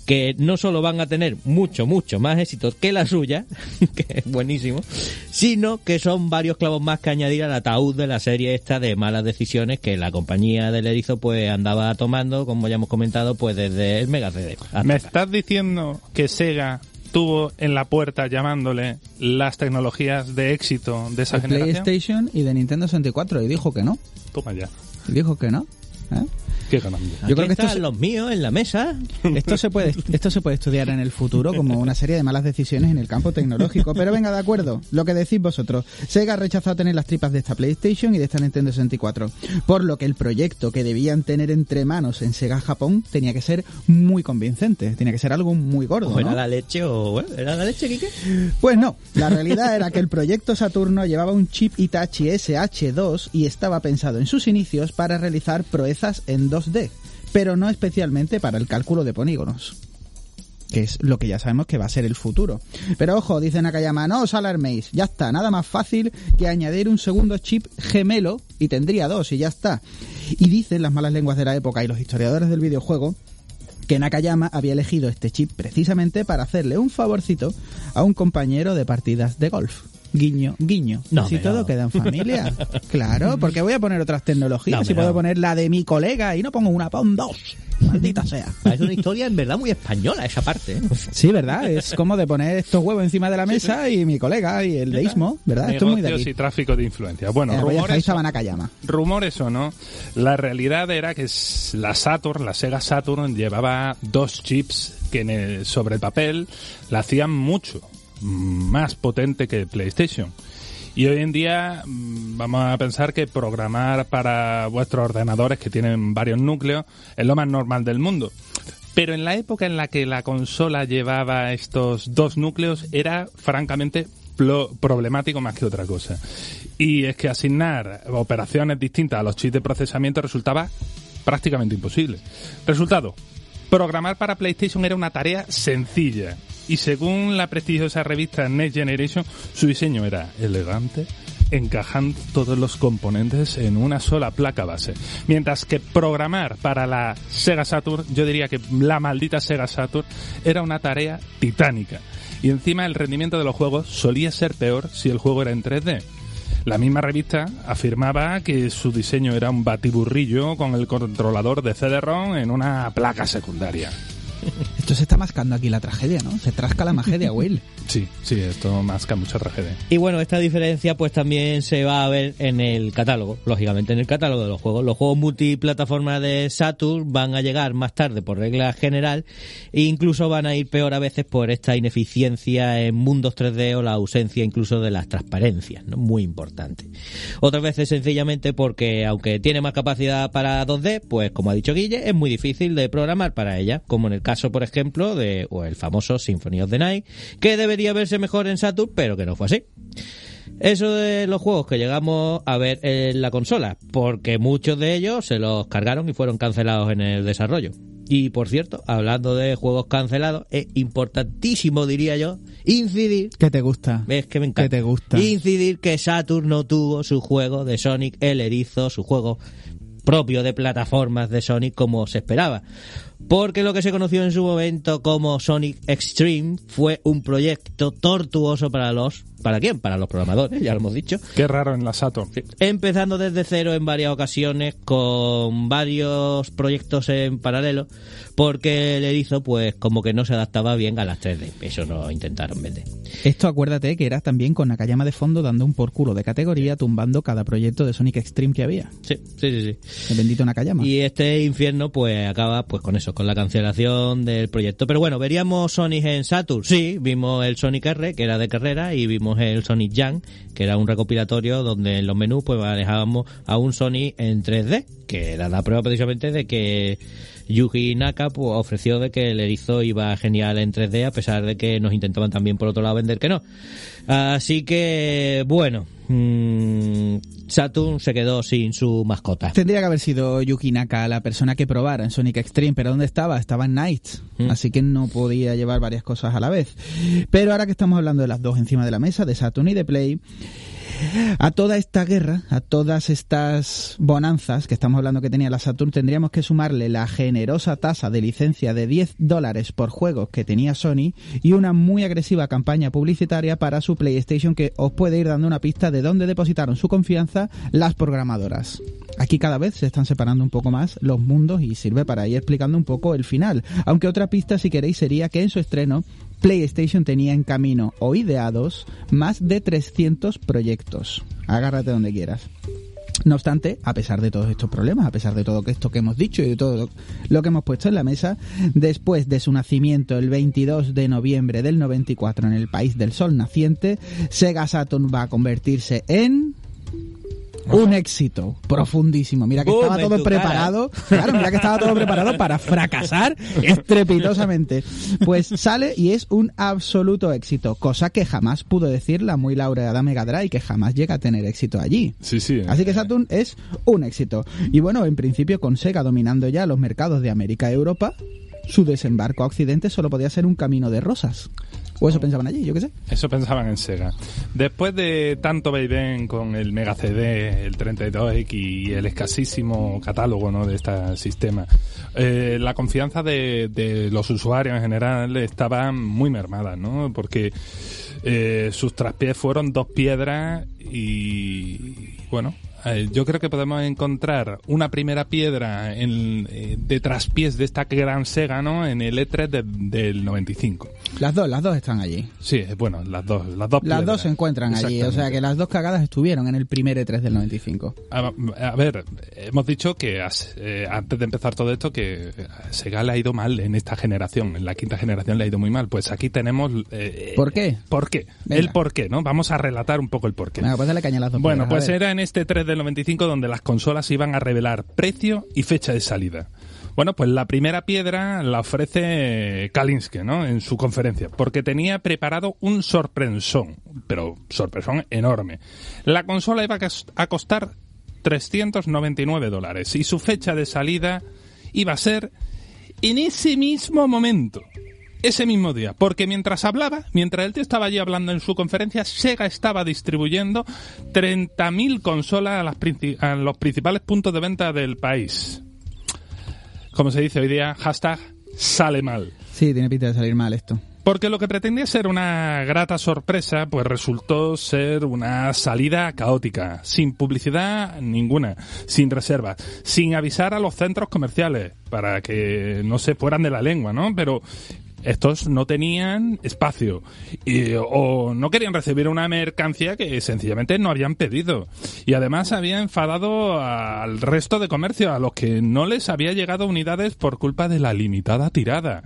Que no solo van a tener mucho, mucho más éxito que la suya, [laughs] que es buenísimo, sino que son varios clavos más que añadir al ataúd de la serie esta de malas decisiones que la compañía del erizo pues andaba tomando, como ya hemos comentado, pues desde el Mega CD. ¿Me estás diciendo que Sega tuvo en la puerta llamándole las tecnologías de éxito de esa de generación? PlayStation y de Nintendo 64 y dijo que no. Toma ya. Dijo que no. ¿eh? Qué grande. Aquí Yo creo que están se- los míos en la mesa. Esto se puede esto se puede estudiar en el futuro como una serie de malas decisiones en el campo tecnológico. Pero venga, de acuerdo, lo que decís vosotros. Sega ha rechazado tener las tripas de esta PlayStation y de esta Nintendo 64. Por lo que el proyecto que debían tener entre manos en Sega Japón tenía que ser muy convincente. Tenía que ser algo muy gordo. O era ¿no? la leche o... bueno, ¿Era la leche, Quique? Pues no, la realidad era que el proyecto Saturno llevaba un chip Hitachi SH2 y estaba pensado en sus inicios para realizar proezas en 2D, pero no especialmente para el cálculo de polígonos que es lo que ya sabemos que va a ser el futuro. Pero ojo, dice Nakayama, no os alarméis, ya está, nada más fácil que añadir un segundo chip gemelo y tendría dos y ya está. Y dicen las malas lenguas de la época y los historiadores del videojuego que Nakayama había elegido este chip precisamente para hacerle un favorcito a un compañero de partidas de golf. Guiño, guiño. No, Así hombre, todo no. queda en familia. [laughs] claro, porque voy a poner otras tecnologías No, y hombre, puedo no. poner la de mi colega y no pongo una, pon dos. Maldita [laughs] sea. Parece una historia en verdad muy española esa parte. ¿eh? [laughs] Sí, ¿verdad? Es como de poner estos huevos encima de la mesa y mi colega y el deísmo, ¿verdad? Esto es muy de aquí. y tráfico de influencia. Bueno, Eh, rumores, rumores o no, la realidad era que la Saturn, la Sega Saturn, llevaba dos chips que en el- sobre el papel la hacían mucho más potente que PlayStation. Y hoy en día mm, vamos a pensar que programar para vuestros ordenadores que tienen varios núcleos es lo más normal del mundo. Pero en la época en la que la consola llevaba estos dos núcleos era francamente problemático más que otra cosa. Y es que asignar operaciones distintas a los chips de procesamiento resultaba prácticamente imposible. Resultado, programar para PlayStation era una tarea sencilla. Y según la prestigiosa revista Next Generation, su diseño era elegante, encajando todos los componentes en una sola placa base. Mientras que programar para la Sega Saturn, yo diría que la maldita Sega Saturn, era una tarea titánica. Y encima el rendimiento de los juegos solía ser peor si el juego era en 3D. La misma revista afirmaba que su diseño era un batiburrillo con el controlador de CD-ROM en una placa secundaria. [laughs] Esto se está mascando aquí la tragedia, ¿no? Se trasca la magedia, Will. [laughs] Sí, sí, esto masca mucha tragedia. Y bueno, esta diferencia pues también se va a ver en el catálogo, lógicamente en el catálogo de los juegos. Los juegos multiplataforma de Saturn van a llegar más tarde por regla general e incluso van a ir peor a veces por esta ineficiencia en mundos 3D o la ausencia incluso de las transparencias, ¿no? Muy importante. Otras veces sencillamente porque aunque tiene más capacidad para 2D, pues como ha dicho Guille, es muy difícil de programar para ella, como en el caso por ejemplo de o el famoso Symphony of the Night, que debería verse mejor en Saturn, pero que no fue así. Eso de los juegos que llegamos a ver en la consola, porque muchos de ellos se los cargaron y fueron cancelados en el desarrollo. Y por cierto, hablando de juegos cancelados, es importantísimo, diría yo, incidir ¿Qué te gusta? es que me encanta. ¿Qué te gusta? Incidir que Saturn no tuvo su juego de Sonic el Erizo, su juego propio de plataformas de Sonic como se esperaba. Porque lo que se conoció en su momento como Sonic Extreme fue un proyecto tortuoso para los... ¿Para quién? Para los programadores, ya lo hemos dicho. Qué raro en la Saturn. Empezando desde cero en varias ocasiones con varios proyectos en paralelo porque el erizo pues como que no se adaptaba bien a las 3D. Eso no intentaron vender. Esto acuérdate que era también con Nakayama de fondo dando un por culo de categoría, tumbando cada proyecto de Sonic Extreme que había. Sí, sí, sí. sí. El bendito Nakayama. Y este infierno pues acaba pues con eso, con la cancelación del proyecto. Pero bueno, veríamos Sonic en Saturn. Sí, vimos el Sonic R, que era de carrera, y vimos el Sonic Young, que era un recopilatorio donde en los menús pues manejábamos a un Sonic en 3D, que era la prueba precisamente de que Yuji Naka pues, ofreció de que el erizo iba genial en 3D a pesar de que nos intentaban también por otro lado vender que no. Así que bueno, mm, Saturn se quedó sin su mascota. Tendría que haber sido Yuki Naka la persona que probara en Sonic Extreme, pero ¿dónde estaba? Estaba en Nights, Mm. así que no podía llevar varias cosas a la vez. Pero ahora que estamos hablando de las dos encima de la mesa, de Saturn y de Play, a toda esta guerra, a todas estas bonanzas que estamos hablando que tenía la Saturn, tendríamos que sumarle la generosa tasa de licencia de 10 dólares por juegos que tenía Sony y una muy agresiva campaña publicitaria para su PlayStation que os puede ir dando una pista de dónde depositaron su confianza las programadoras. Aquí cada vez se están separando un poco más los mundos y sirve para ir explicando un poco el final. Aunque otra pista, si queréis, sería que en su estreno PlayStation tenía en camino o ideados más de 300 proyectos. Agárrate donde quieras. No obstante, a pesar de todos estos problemas, a pesar de todo esto que hemos dicho y de todo lo que hemos puesto en la mesa, después de su nacimiento el 22 de noviembre del 94 en el país del sol naciente, Sega Saturn va a convertirse en un éxito profundísimo. Mira que Boom, estaba todo preparado. Claro, mira que estaba todo preparado para [laughs] fracasar estrepitosamente. Pues sale y es un absoluto éxito, cosa que jamás pudo decir la muy laureada Mega Drive, que jamás llega a tener éxito allí. Sí, sí. Así que Saturn es un éxito. Y bueno, en principio con Sega dominando ya los mercados de América y Europa, su desembarco a Occidente solo podía ser un camino de rosas. O eso pensaban allí, yo qué sé. Eso pensaban en Sega. Después de tanto vaivén con el Mega CD, el 32X y el escasísimo catálogo ¿no? de este sistema, eh, la confianza de, de los usuarios en general estaba muy mermada, ¿no? Porque eh, sus traspiés fueron dos piedras y, bueno, eh, yo creo que podemos encontrar una primera piedra en, eh, de traspiés de esta gran Sega, ¿no? En el E3 de- del 95. Las dos, las dos están allí. Sí, bueno, las dos, las dos. Las dos se encuentran allí, o sea que las dos cagadas estuvieron en el primer E3 del 95. A, a ver, hemos dicho que as- eh, antes de empezar todo esto que Sega le ha ido mal en esta generación, en la quinta generación le ha ido muy mal. Pues aquí tenemos... eh, ¿Por qué? ¿Por qué? Venga. El por qué, ¿no? Vamos a relatar un poco el por qué. Venga, pues dale Bueno, pues era en este 3 del 95 donde las consolas iban a revelar precio y fecha de salida. Bueno, pues la primera piedra la ofrece Kalinske, ¿no? En su conferencia, porque tenía preparado un sorpresón, pero sorpresón enorme. La consola iba a costar 399 dólares y su fecha de salida iba a ser en ese mismo momento. Ese mismo día, porque mientras hablaba, mientras tío estaba allí hablando en su conferencia, Sega estaba distribuyendo 30.000 consolas a, las a los principales puntos de venta del país. Como se dice hoy día, hashtag sale mal. Sí, tiene pinta de salir mal esto. Porque lo que pretendía ser una grata sorpresa, pues resultó ser una salida caótica, sin publicidad ninguna, sin reservas, sin avisar a los centros comerciales para que no se fueran de la lengua, ¿no? Pero estos no tenían espacio y, o no querían recibir una mercancía que sencillamente no habían pedido. Y además había enfadado al resto de comercio, a los que no les había llegado unidades por culpa de la limitada tirada.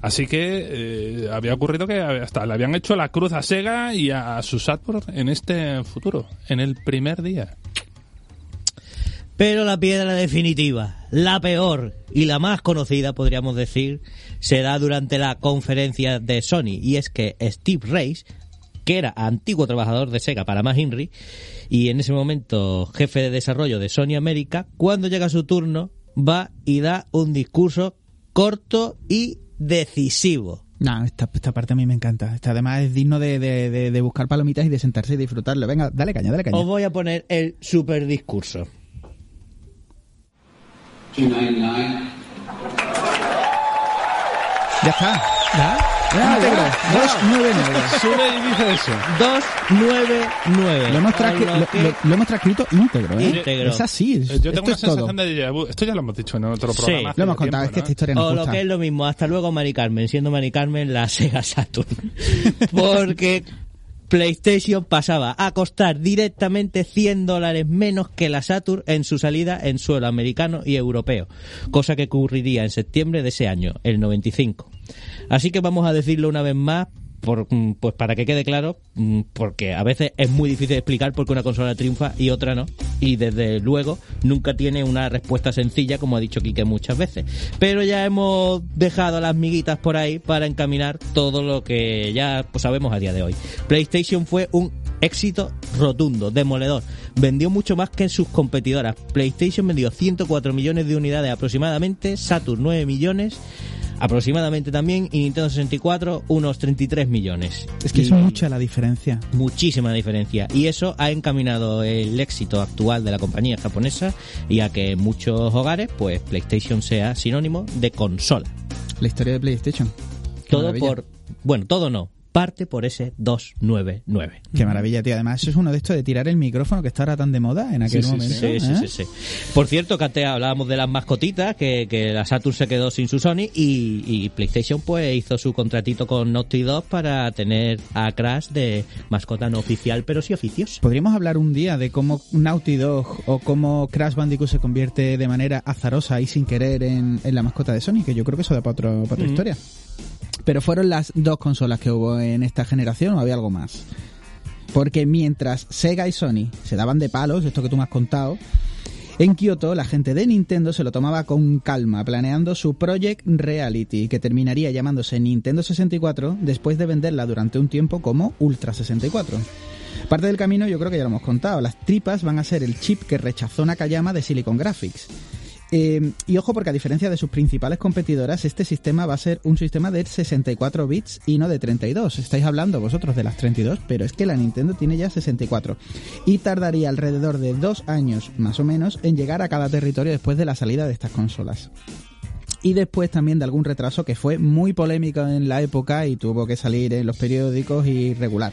Así que eh, había ocurrido que hasta le habían hecho la cruz a Sega y a Susatpur en este futuro, en el primer día. Pero la piedra definitiva, la peor y la más conocida, podríamos decir, se da durante la conferencia de Sony. Y es que Steve Reis, que era antiguo trabajador de Sega para más Henry, y en ese momento jefe de desarrollo de Sony América, cuando llega su turno, va y da un discurso corto y decisivo. No, esta, parte a mí me encanta. Esta además es digno de, de, buscar palomitas y de sentarse y disfrutarlo. Venga, dale caña, dale caña. Os voy a poner el super discurso. 299. Ya está. ¿Ya? Ya, íntegro. 299. Sube y dice eso. 299. Lo hemos, lo, hemos transcrito íntegro, ¿eh? Íntegro. Es así. Yo tengo una sensación de Esto ya lo hemos dicho en otro programa. Sí, lo hemos contado. Es que esta historia nos O lo que es lo mismo. Hasta luego, Mari Carmen. Siendo Mari Carmen la Sega Saturn. [laughs] Porque PlayStation pasaba a costar directamente 100 dólares menos que la Saturn en su salida en suelo americano y europeo, cosa que ocurriría en septiembre de ese año, el 95. Así que vamos a decirlo una vez más Mm, pues para que quede claro, mm, porque a veces es muy difícil explicar por qué una consola triunfa y otra no. Y desde luego nunca tiene una respuesta sencilla, como ha dicho Quique muchas veces. Pero ya hemos dejado las miguitas por ahí para encaminar todo lo que ya pues, sabemos a día de hoy. PlayStation fue un éxito rotundo, demoledor. Vendió mucho más que sus competidoras. PlayStation vendió 104 millones de unidades aproximadamente, Saturn 9 millones aproximadamente también, y Nintendo 64 unos 33 millones. Es que es mucha la diferencia. Muchísima diferencia. Y eso ha encaminado el éxito actual de la compañía japonesa y a que en muchos hogares, pues PlayStation sea sinónimo de consola. La historia de PlayStation. todo por... Bueno, todo no parte por ese 299. Qué maravilla, tío. Además, eso es uno de estos de tirar el micrófono que está ahora tan de moda en aquel momento. Sí, sí, ¿eh? sí, Por cierto, que hablábamos de las mascotitas, que, que, la Saturn se quedó sin su Sony y, PlayStation pues hizo su contratito con Naughty Dog para tener a Crash de mascota no oficial, pero sí oficios. Podríamos hablar un día de cómo Naughty Dog o cómo Crash Bandicoot se convierte de manera azarosa y sin querer en, la mascota de Sony, que yo creo que eso da para, otro, para otra historia. Pero fueron las dos consolas que hubo en esta generación o había algo más. Porque mientras Sega y Sony se daban de palos, esto que tú me has contado, en Kyoto la gente de Nintendo se lo tomaba con calma, planeando su Project Reality, que terminaría llamándose Nintendo 64 después de venderla durante un tiempo como Ultra 64. Parte del camino yo creo que ya lo hemos contado, las tripas van a ser el chip que rechazó Nakayama de Silicon Graphics eh, y ojo porque a diferencia de sus principales competidoras, este sistema va a ser un sistema de 64 bits y no de 32. Estáis hablando vosotros de las 32, pero es que la Nintendo tiene ya 64. Y tardaría alrededor de dos años más o menos en llegar a cada territorio después de la salida de estas consolas y después también de algún retraso que fue muy polémico en la época y tuvo que salir en los periódicos y regular.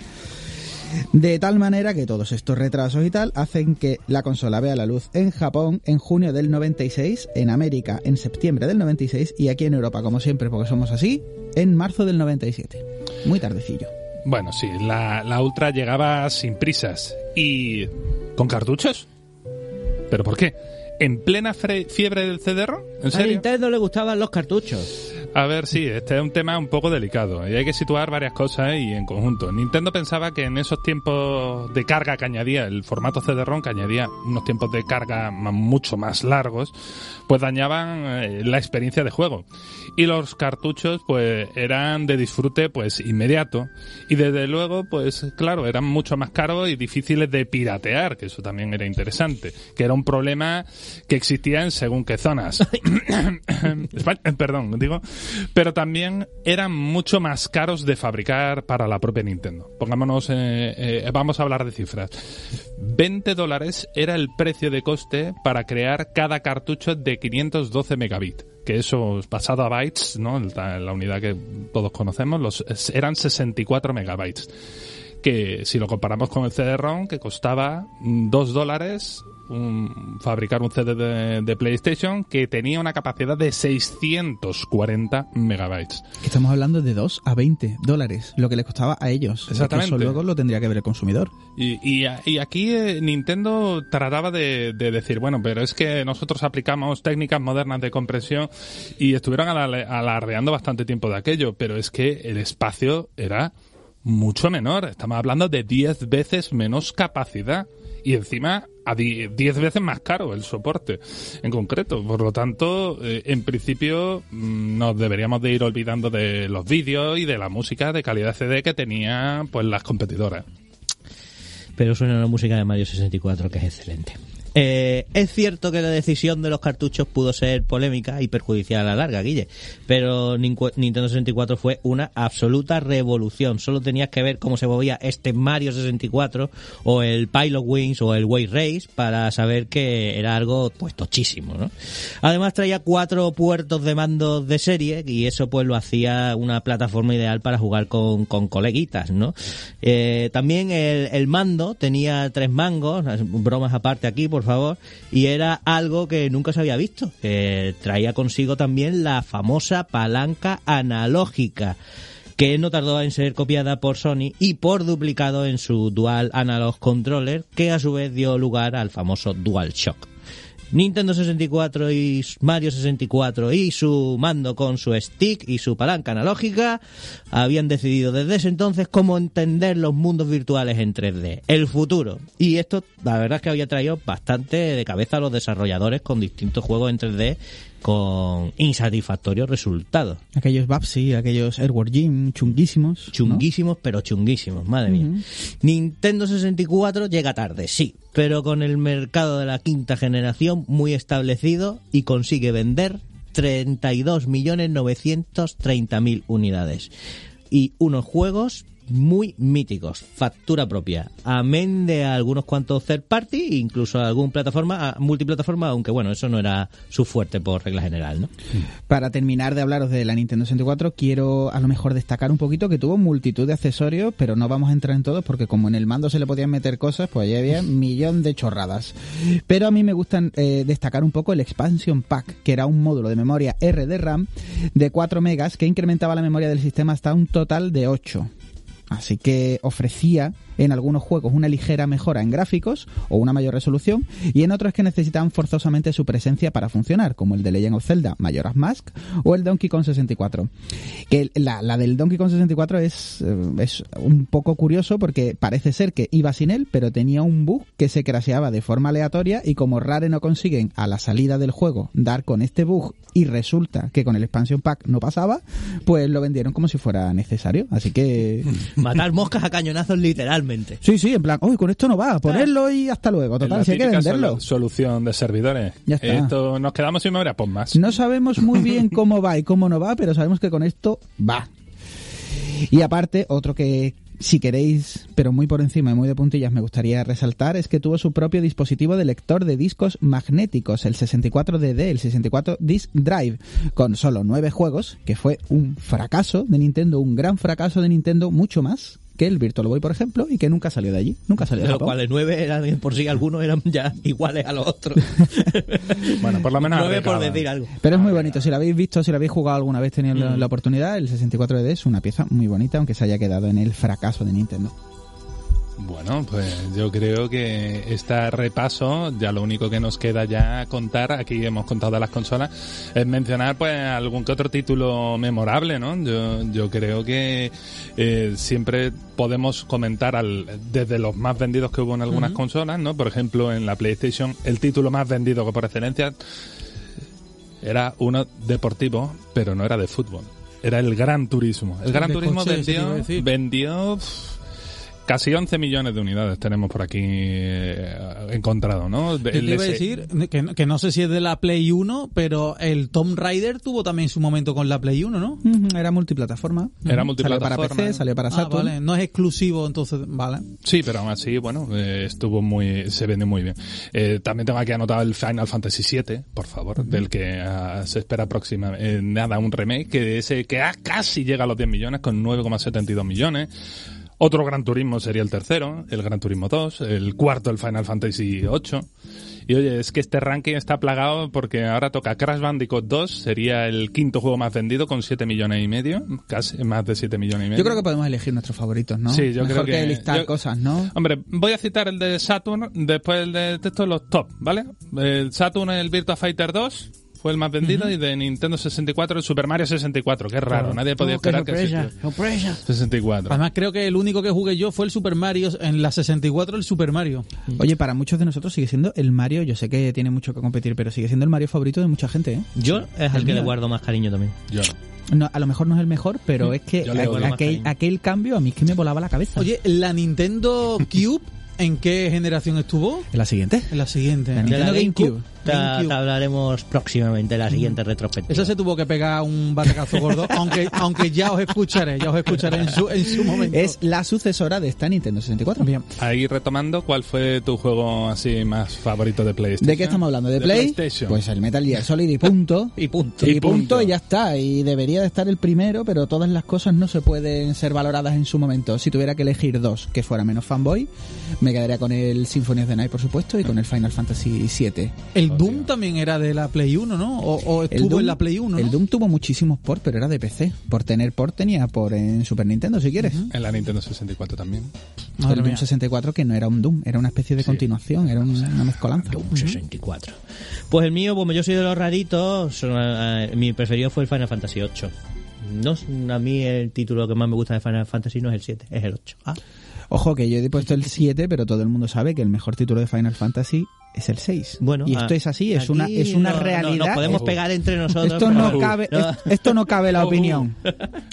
De tal manera que todos estos retrasos y tal hacen que la consola vea la luz en Japón en junio del 96, en América en septiembre del 96 y aquí en Europa, como siempre, porque somos así, en marzo del 97. Muy tardecillo. Bueno, sí, la, la Ultra llegaba sin prisas y con cartuchos. ¿Pero por qué? ¿En plena fiebre del cd ¿En serio? A Nintendo le gustaban los cartuchos. A ver, sí, este es un tema un poco delicado y hay que situar varias cosas y en conjunto. Nintendo pensaba que en esos tiempos de carga que añadía el formato CD-ROM, que añadía unos tiempos de carga mucho más largos, pues dañaban eh, la experiencia de juego. Y los cartuchos, pues eran de disfrute, pues inmediato. Y desde luego, pues claro, eran mucho más caros y difíciles de piratear, que eso también era interesante, que era un problema que existía en según qué zonas. [coughs] [coughs] Perdón, digo, pero también eran mucho más caros de fabricar para la propia Nintendo. Pongámonos, eh, eh, vamos a hablar de cifras. 20 dólares era el precio de coste para crear cada cartucho de 512 megabits que eso pasado a bytes, ¿no? La, unidad que todos conocemos, los, eran 64 megabytes. Que si lo comparamos con el CD-ROM, que costaba 2 dólares, un, fabricar un CD de, PlayStation que tenía una capacidad de 640 megabytes. Estamos hablando de 2 a 20 dólares, lo que le costaba a ellos. Exactamente. Eso luego lo tendría que ver el consumidor. Y, y, aquí eh, Nintendo trataba de, decir, bueno, pero es que nosotros aplicamos técnicas modernas de compresión y estuvieron alardeando bastante tiempo de aquello, pero es que el espacio era mucho menor. Estamos hablando de 10 veces menos capacidad y encima a 10 veces más caro el soporte en concreto. Por lo tanto, eh, en principio mm, nos deberíamos de ir olvidando de los vídeos y de la música de calidad CD que tenían pues las competidoras. Pero suena una música de Mario 64 que es excelente. Eh, es cierto que la decisión de los cartuchos pudo ser polémica y perjudicial a la larga, Guille, pero Nintendo 64 fue una absoluta revolución. Solo tenías que ver cómo se movía este Mario 64 o el Pilot Wings o el Way Race para saber que era algo pues tochísimo, ¿no? Además traía cuatro puertos de mando de serie y eso pues lo hacía una plataforma ideal para jugar con, coleguitas, ¿no? Eh, también el, mando tenía tres mangos, bromas aparte aquí, favor, y era algo que nunca se había visto, traía consigo también la famosa palanca analógica que no tardó en ser copiada por Sony y por duplicado en su Dual Analog Controller, que a su vez dio lugar al famoso DualShock. Nintendo 64 y Mario 64 y su mando con su stick y su palanca analógica habían decidido desde ese entonces cómo entender los mundos virtuales en 3D, el futuro. Y esto la verdad es que había traído bastante de cabeza a los desarrolladores con distintos juegos en 3D con insatisfactorios resultados. Aquellos Babsy, aquellos Airward Gym, chunguísimos. Chunguísimos, pero chunguísimos, madre mía. Nintendo 64 llega tarde, sí, pero con el mercado de la quinta generación muy establecido y consigue vender 32.930.000 unidades. Y unos juegos muy míticos, factura propia, amén de algunos cuantos third party, incluso algún plataforma, multiplataforma, aunque bueno, eso no era su fuerte por regla general, ¿no? Para terminar de hablaros de la Nintendo 64, quiero a lo mejor destacar un poquito que tuvo multitud de accesorios, pero no vamos a entrar en todos porque como en el mando se le podían meter cosas, pues allí había un [laughs] millón de chorradas. Pero a mí me gusta eh, destacar un poco el Expansion Pack, que era un módulo de memoria R de RAM de 4 megas que incrementaba la memoria del sistema hasta un total de 8. Así que ofrecía en algunos juegos una ligera mejora en gráficos o una mayor resolución y en otros que necesitaban forzosamente su presencia para funcionar, como el de Legend of Zelda Majora's Mask o el Donkey Kong 64. Que la, la del Donkey Kong 64 es, eh, es un poco curioso porque parece ser que iba sin él, pero tenía un bug que se craseaba de forma aleatoria y como Rare no consiguen a la salida del juego dar con este bug y resulta que con el expansion pack no pasaba, pues lo vendieron como si fuera necesario. Así que... [laughs] Matar moscas a cañonazos literalmente. Sí, sí, en plan, uy, con esto no va, ponerlo y hasta luego. Total, si hay que venderlo. solución de servidores. Ya está. Esto nos quedamos sin memoria, pues más. No sabemos muy bien [laughs] cómo va y cómo no va, pero sabemos que con esto va. Y aparte, otro que si queréis, pero muy por encima y muy de puntillas, me gustaría resaltar es que tuvo su propio dispositivo de lector de discos magnéticos, el 64DD, el 64 Disc Drive, con solo nueve juegos, que fue un fracaso de Nintendo, un gran fracaso de Nintendo, mucho más que el Virtual Boy, por ejemplo, y que nunca salió de allí, nunca salió de, de los cuales nueve eran por sí algunos eran ya [laughs] iguales a los otros. [laughs] bueno, por lo menos nueve por decir algo. Pero es muy bonito, si lo habéis visto, si lo habéis jugado alguna vez, tenido la, mm. oportunidad, el 64D es una pieza muy bonita, aunque se haya quedado en el fracaso de Nintendo. Bueno, pues yo creo que este repaso, ya lo único que nos queda ya contar, aquí hemos contado las consolas, es mencionar pues algún que otro título memorable, ¿no? Yo, yo creo que eh, siempre podemos comentar al, desde los más vendidos que hubo en algunas consolas, ¿no? Por ejemplo, en la PlayStation, el título más vendido que por excelencia era uno deportivo, pero no era de fútbol. Era el Gran Turismo. El Gran Turismo coche, vendió, vendió casi 11 millones de unidades tenemos por aquí eh, encontrado, ¿no? El te iba a S- decir que, no- que no sé si es de la Play 1, pero el Tomb Raider tuvo también su momento con la Play 1, ¿no? Era multiplataforma. Era multiplataforma. Salió para PC, salió para Ah, Saturn. vale, no es exclusivo, entonces, vale. Sí, pero aún así, bueno, eh, estuvo muy, se vende muy bien. Eh, también tengo aquí anotado el Final Fantasy VII, por favor, del que ah, se espera próxima, eh, nada, un remake, que ese que ah, casi llega a los 10 millones, con 9,72 millones. Otro Gran Turismo sería el tercero, el Gran Turismo 2, el cuarto el Final Fantasy 8. Y oye, es que este ranking está plagado porque ahora toca Crash Bandicoot 2, sería el quinto juego más vendido con 7 millones y medio, casi más de 7 millones y medio. Yo creo que podemos elegir nuestros favoritos, ¿no? Sí, yo Mejor creo que- listar yo- cosas, ¿no? Hombre, voy a citar el de Saturn, después el de estos los top, ¿vale? El Saturn, el Virtua Fighter 2 fue el más vendido y de Nintendo 64 el Super Mario 64, que es raro, nadie podía Oh, qué esperar que sorpresa, existiera. sorpresa. 64. Además, creo que el único que jugué yo fue el Super Mario, en la 64 el Super Mario. Oye, para muchos de nosotros sigue siendo el Mario, yo sé que tiene mucho que competir, pero sigue siendo el Mario favorito de mucha gente, ¿eh? Yo es al que le guardo más cariño también. Yo no. No, a lo mejor no es el mejor, pero es que aquel, cambio a mí es que me volaba la cabeza. Oye, ¿la Nintendo Cube en qué generación estuvo? ¿En la siguiente? En la siguiente. La Nintendo GameCube, GameCube. Te, GameCube. te hablaremos próximamente en la siguiente retrospectiva. Esa se tuvo que pegar un batacazo gordo, [laughs] aunque aunque ya os escucharé, ya os escucharé en su, en su momento. Es la sucesora de esta Nintendo 64. Bien. Ahí retomando, ¿cuál fue tu juego así más favorito de PlayStation? ¿De qué estamos hablando? ¿De, Play? PlayStation. Pues el Metal Gear Solid y [laughs] punto. Y punto. Y, Y punto, punto. y ya está. Y debería de estar el primero, pero todas las cosas no se pueden ser valoradas en su momento. Si tuviera que elegir dos que fuera menos fanboy, me quedaría con el Symphony of the Night, por supuesto, y con el Final Fantasy VII. El Doom también era de la Play 1, ¿no? O, o El estuvo Doom- en la Play 1, ¿no? El Doom tuvo muchísimos por, pero era de PC. Por tener por tenía por en Super Nintendo, si quieres. En la Nintendo 64 también. Madre el Doom mía. 64 que no era un Doom, era una especie de continuación, era un- una mezcolanza. Un 64. Pues el mío, como yo soy de los raritos, eh, mi preferido fue el Final Fantasy 8. No, a mí el título que más me gusta de Final Fantasy no es el 7, es el 8. Ah, Ojo que yo he puesto el 7, pero todo el mundo sabe que el mejor título de Final Fantasy es el 6. bueno, y esto ah, es así, es una es una no- no- realidad. nos podemos Uh. pegar entre nosotros. esto pero- no cabe no. es- esto no cabe la [laughs] Uh. opinión.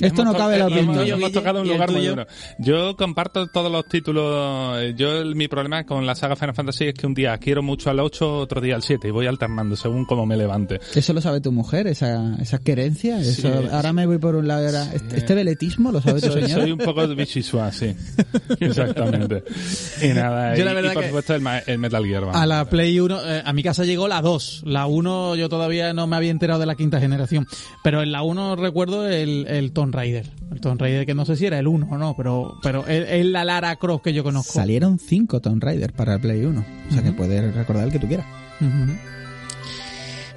Esto no Hemos cabe la hemos- opinión. tuyo, Hemos Guille? tocado un ¿Y el lugar muy duro. Yo comparto todos los títulos. eh, Yo el- mi problema con la saga Final Fantasy es que un día quiero mucho al 8, otro día al 7 y voy alternando según cómo me levante. Eso lo sabe tu mujer, esa, esa querencia. Sí, Eso, sí. ahora me voy por un lado. ahora- este, este veletismo lo sabe tu Soy, señora. soy un poco bichisua, sí. [laughs] Exactamente. Y nada, Yo y, la verdad y por que- supuesto el, el Metal Gear. vamos. A la Play 1, eh, a mi casa llegó la 2. La 1 yo todavía no me había enterado de la quinta generación. Pero en la 1 recuerdo el, el Tomb Raider. El Tomb Raider que no sé si era el 1 o no, pero, pero es, la Lara Croft que yo conozco. Salieron 5 Tomb Raider para el Play 1. O sea que puedes recordar el que tú quieras. Ujú.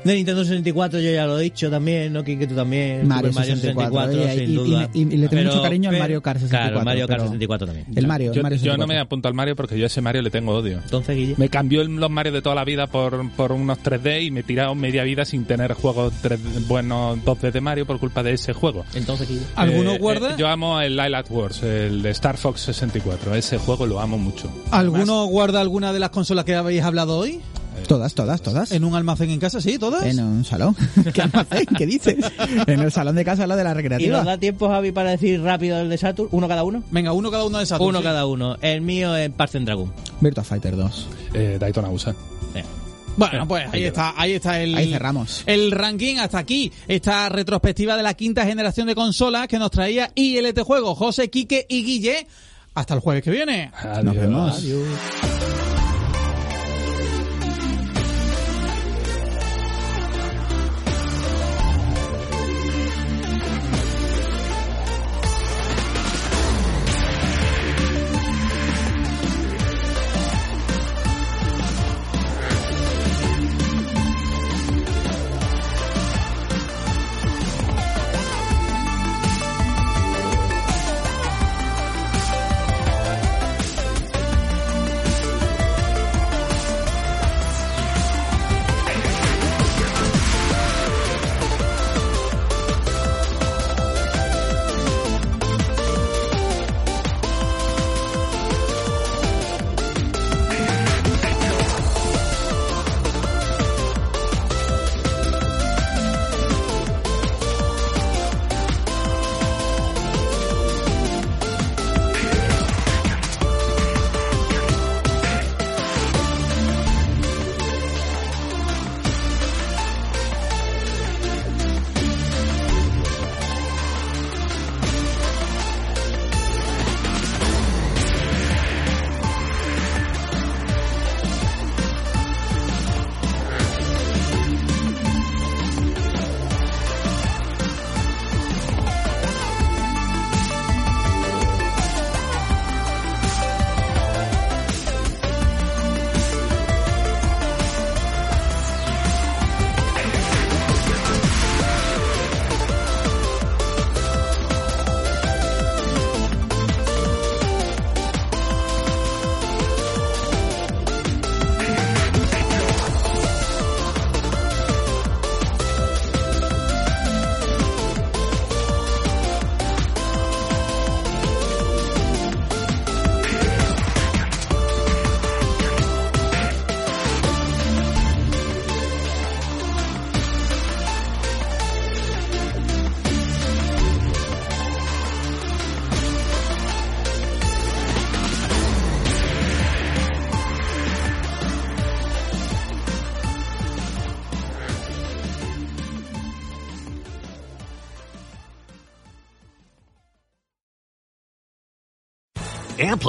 De Nintendo 64 yo ya lo he dicho también, ¿no? Quique, tú también. Mario Super 64, y- sin y- duda. y- y le tengo mucho cariño al Mario Kart 64, Claro, Mario Kart pero- 64 también. El Mario, yo, el Mario yo no 64. me apunto al Mario porque yo a ese Mario le tengo odio. Entonces, Guille. Me cambió el- los Mario de toda la vida por, por unos 3D y me he tirado media vida sin tener juegos 3D buenos 2D de Mario por culpa de ese juego. Entonces, Guille. ¿Alguno Eh, guarda? eh, yo amo el Lilac Wars, el de Star Fox 64. Ese juego lo amo mucho. ¿Alguno guarda alguna de las consolas que habéis hablado hoy? Todas, todas, todas. ¿En un almacén en casa? Sí, todas. En un salón. [laughs] ¿Qué almacén? ¿Qué dices? En el salón de casa, la de la ¿Y nos recreativa. da tiempo, Javi, para decir rápido el de Saturn? ¿Uno cada uno? Venga, uno cada uno de esas. Uno sí. cada uno. El mío es Parcen Dragon. Virtua Fighter 2. Eh, Daytona USA. Eh. Bueno, pues ahí está, ahí está el, Ahí cerramos. el ranking. Hasta aquí esta retrospectiva de la quinta generación de consolas que nos traía ILT Juego, José, Quique y Guille. Hasta el jueves que viene. Nos Adiós.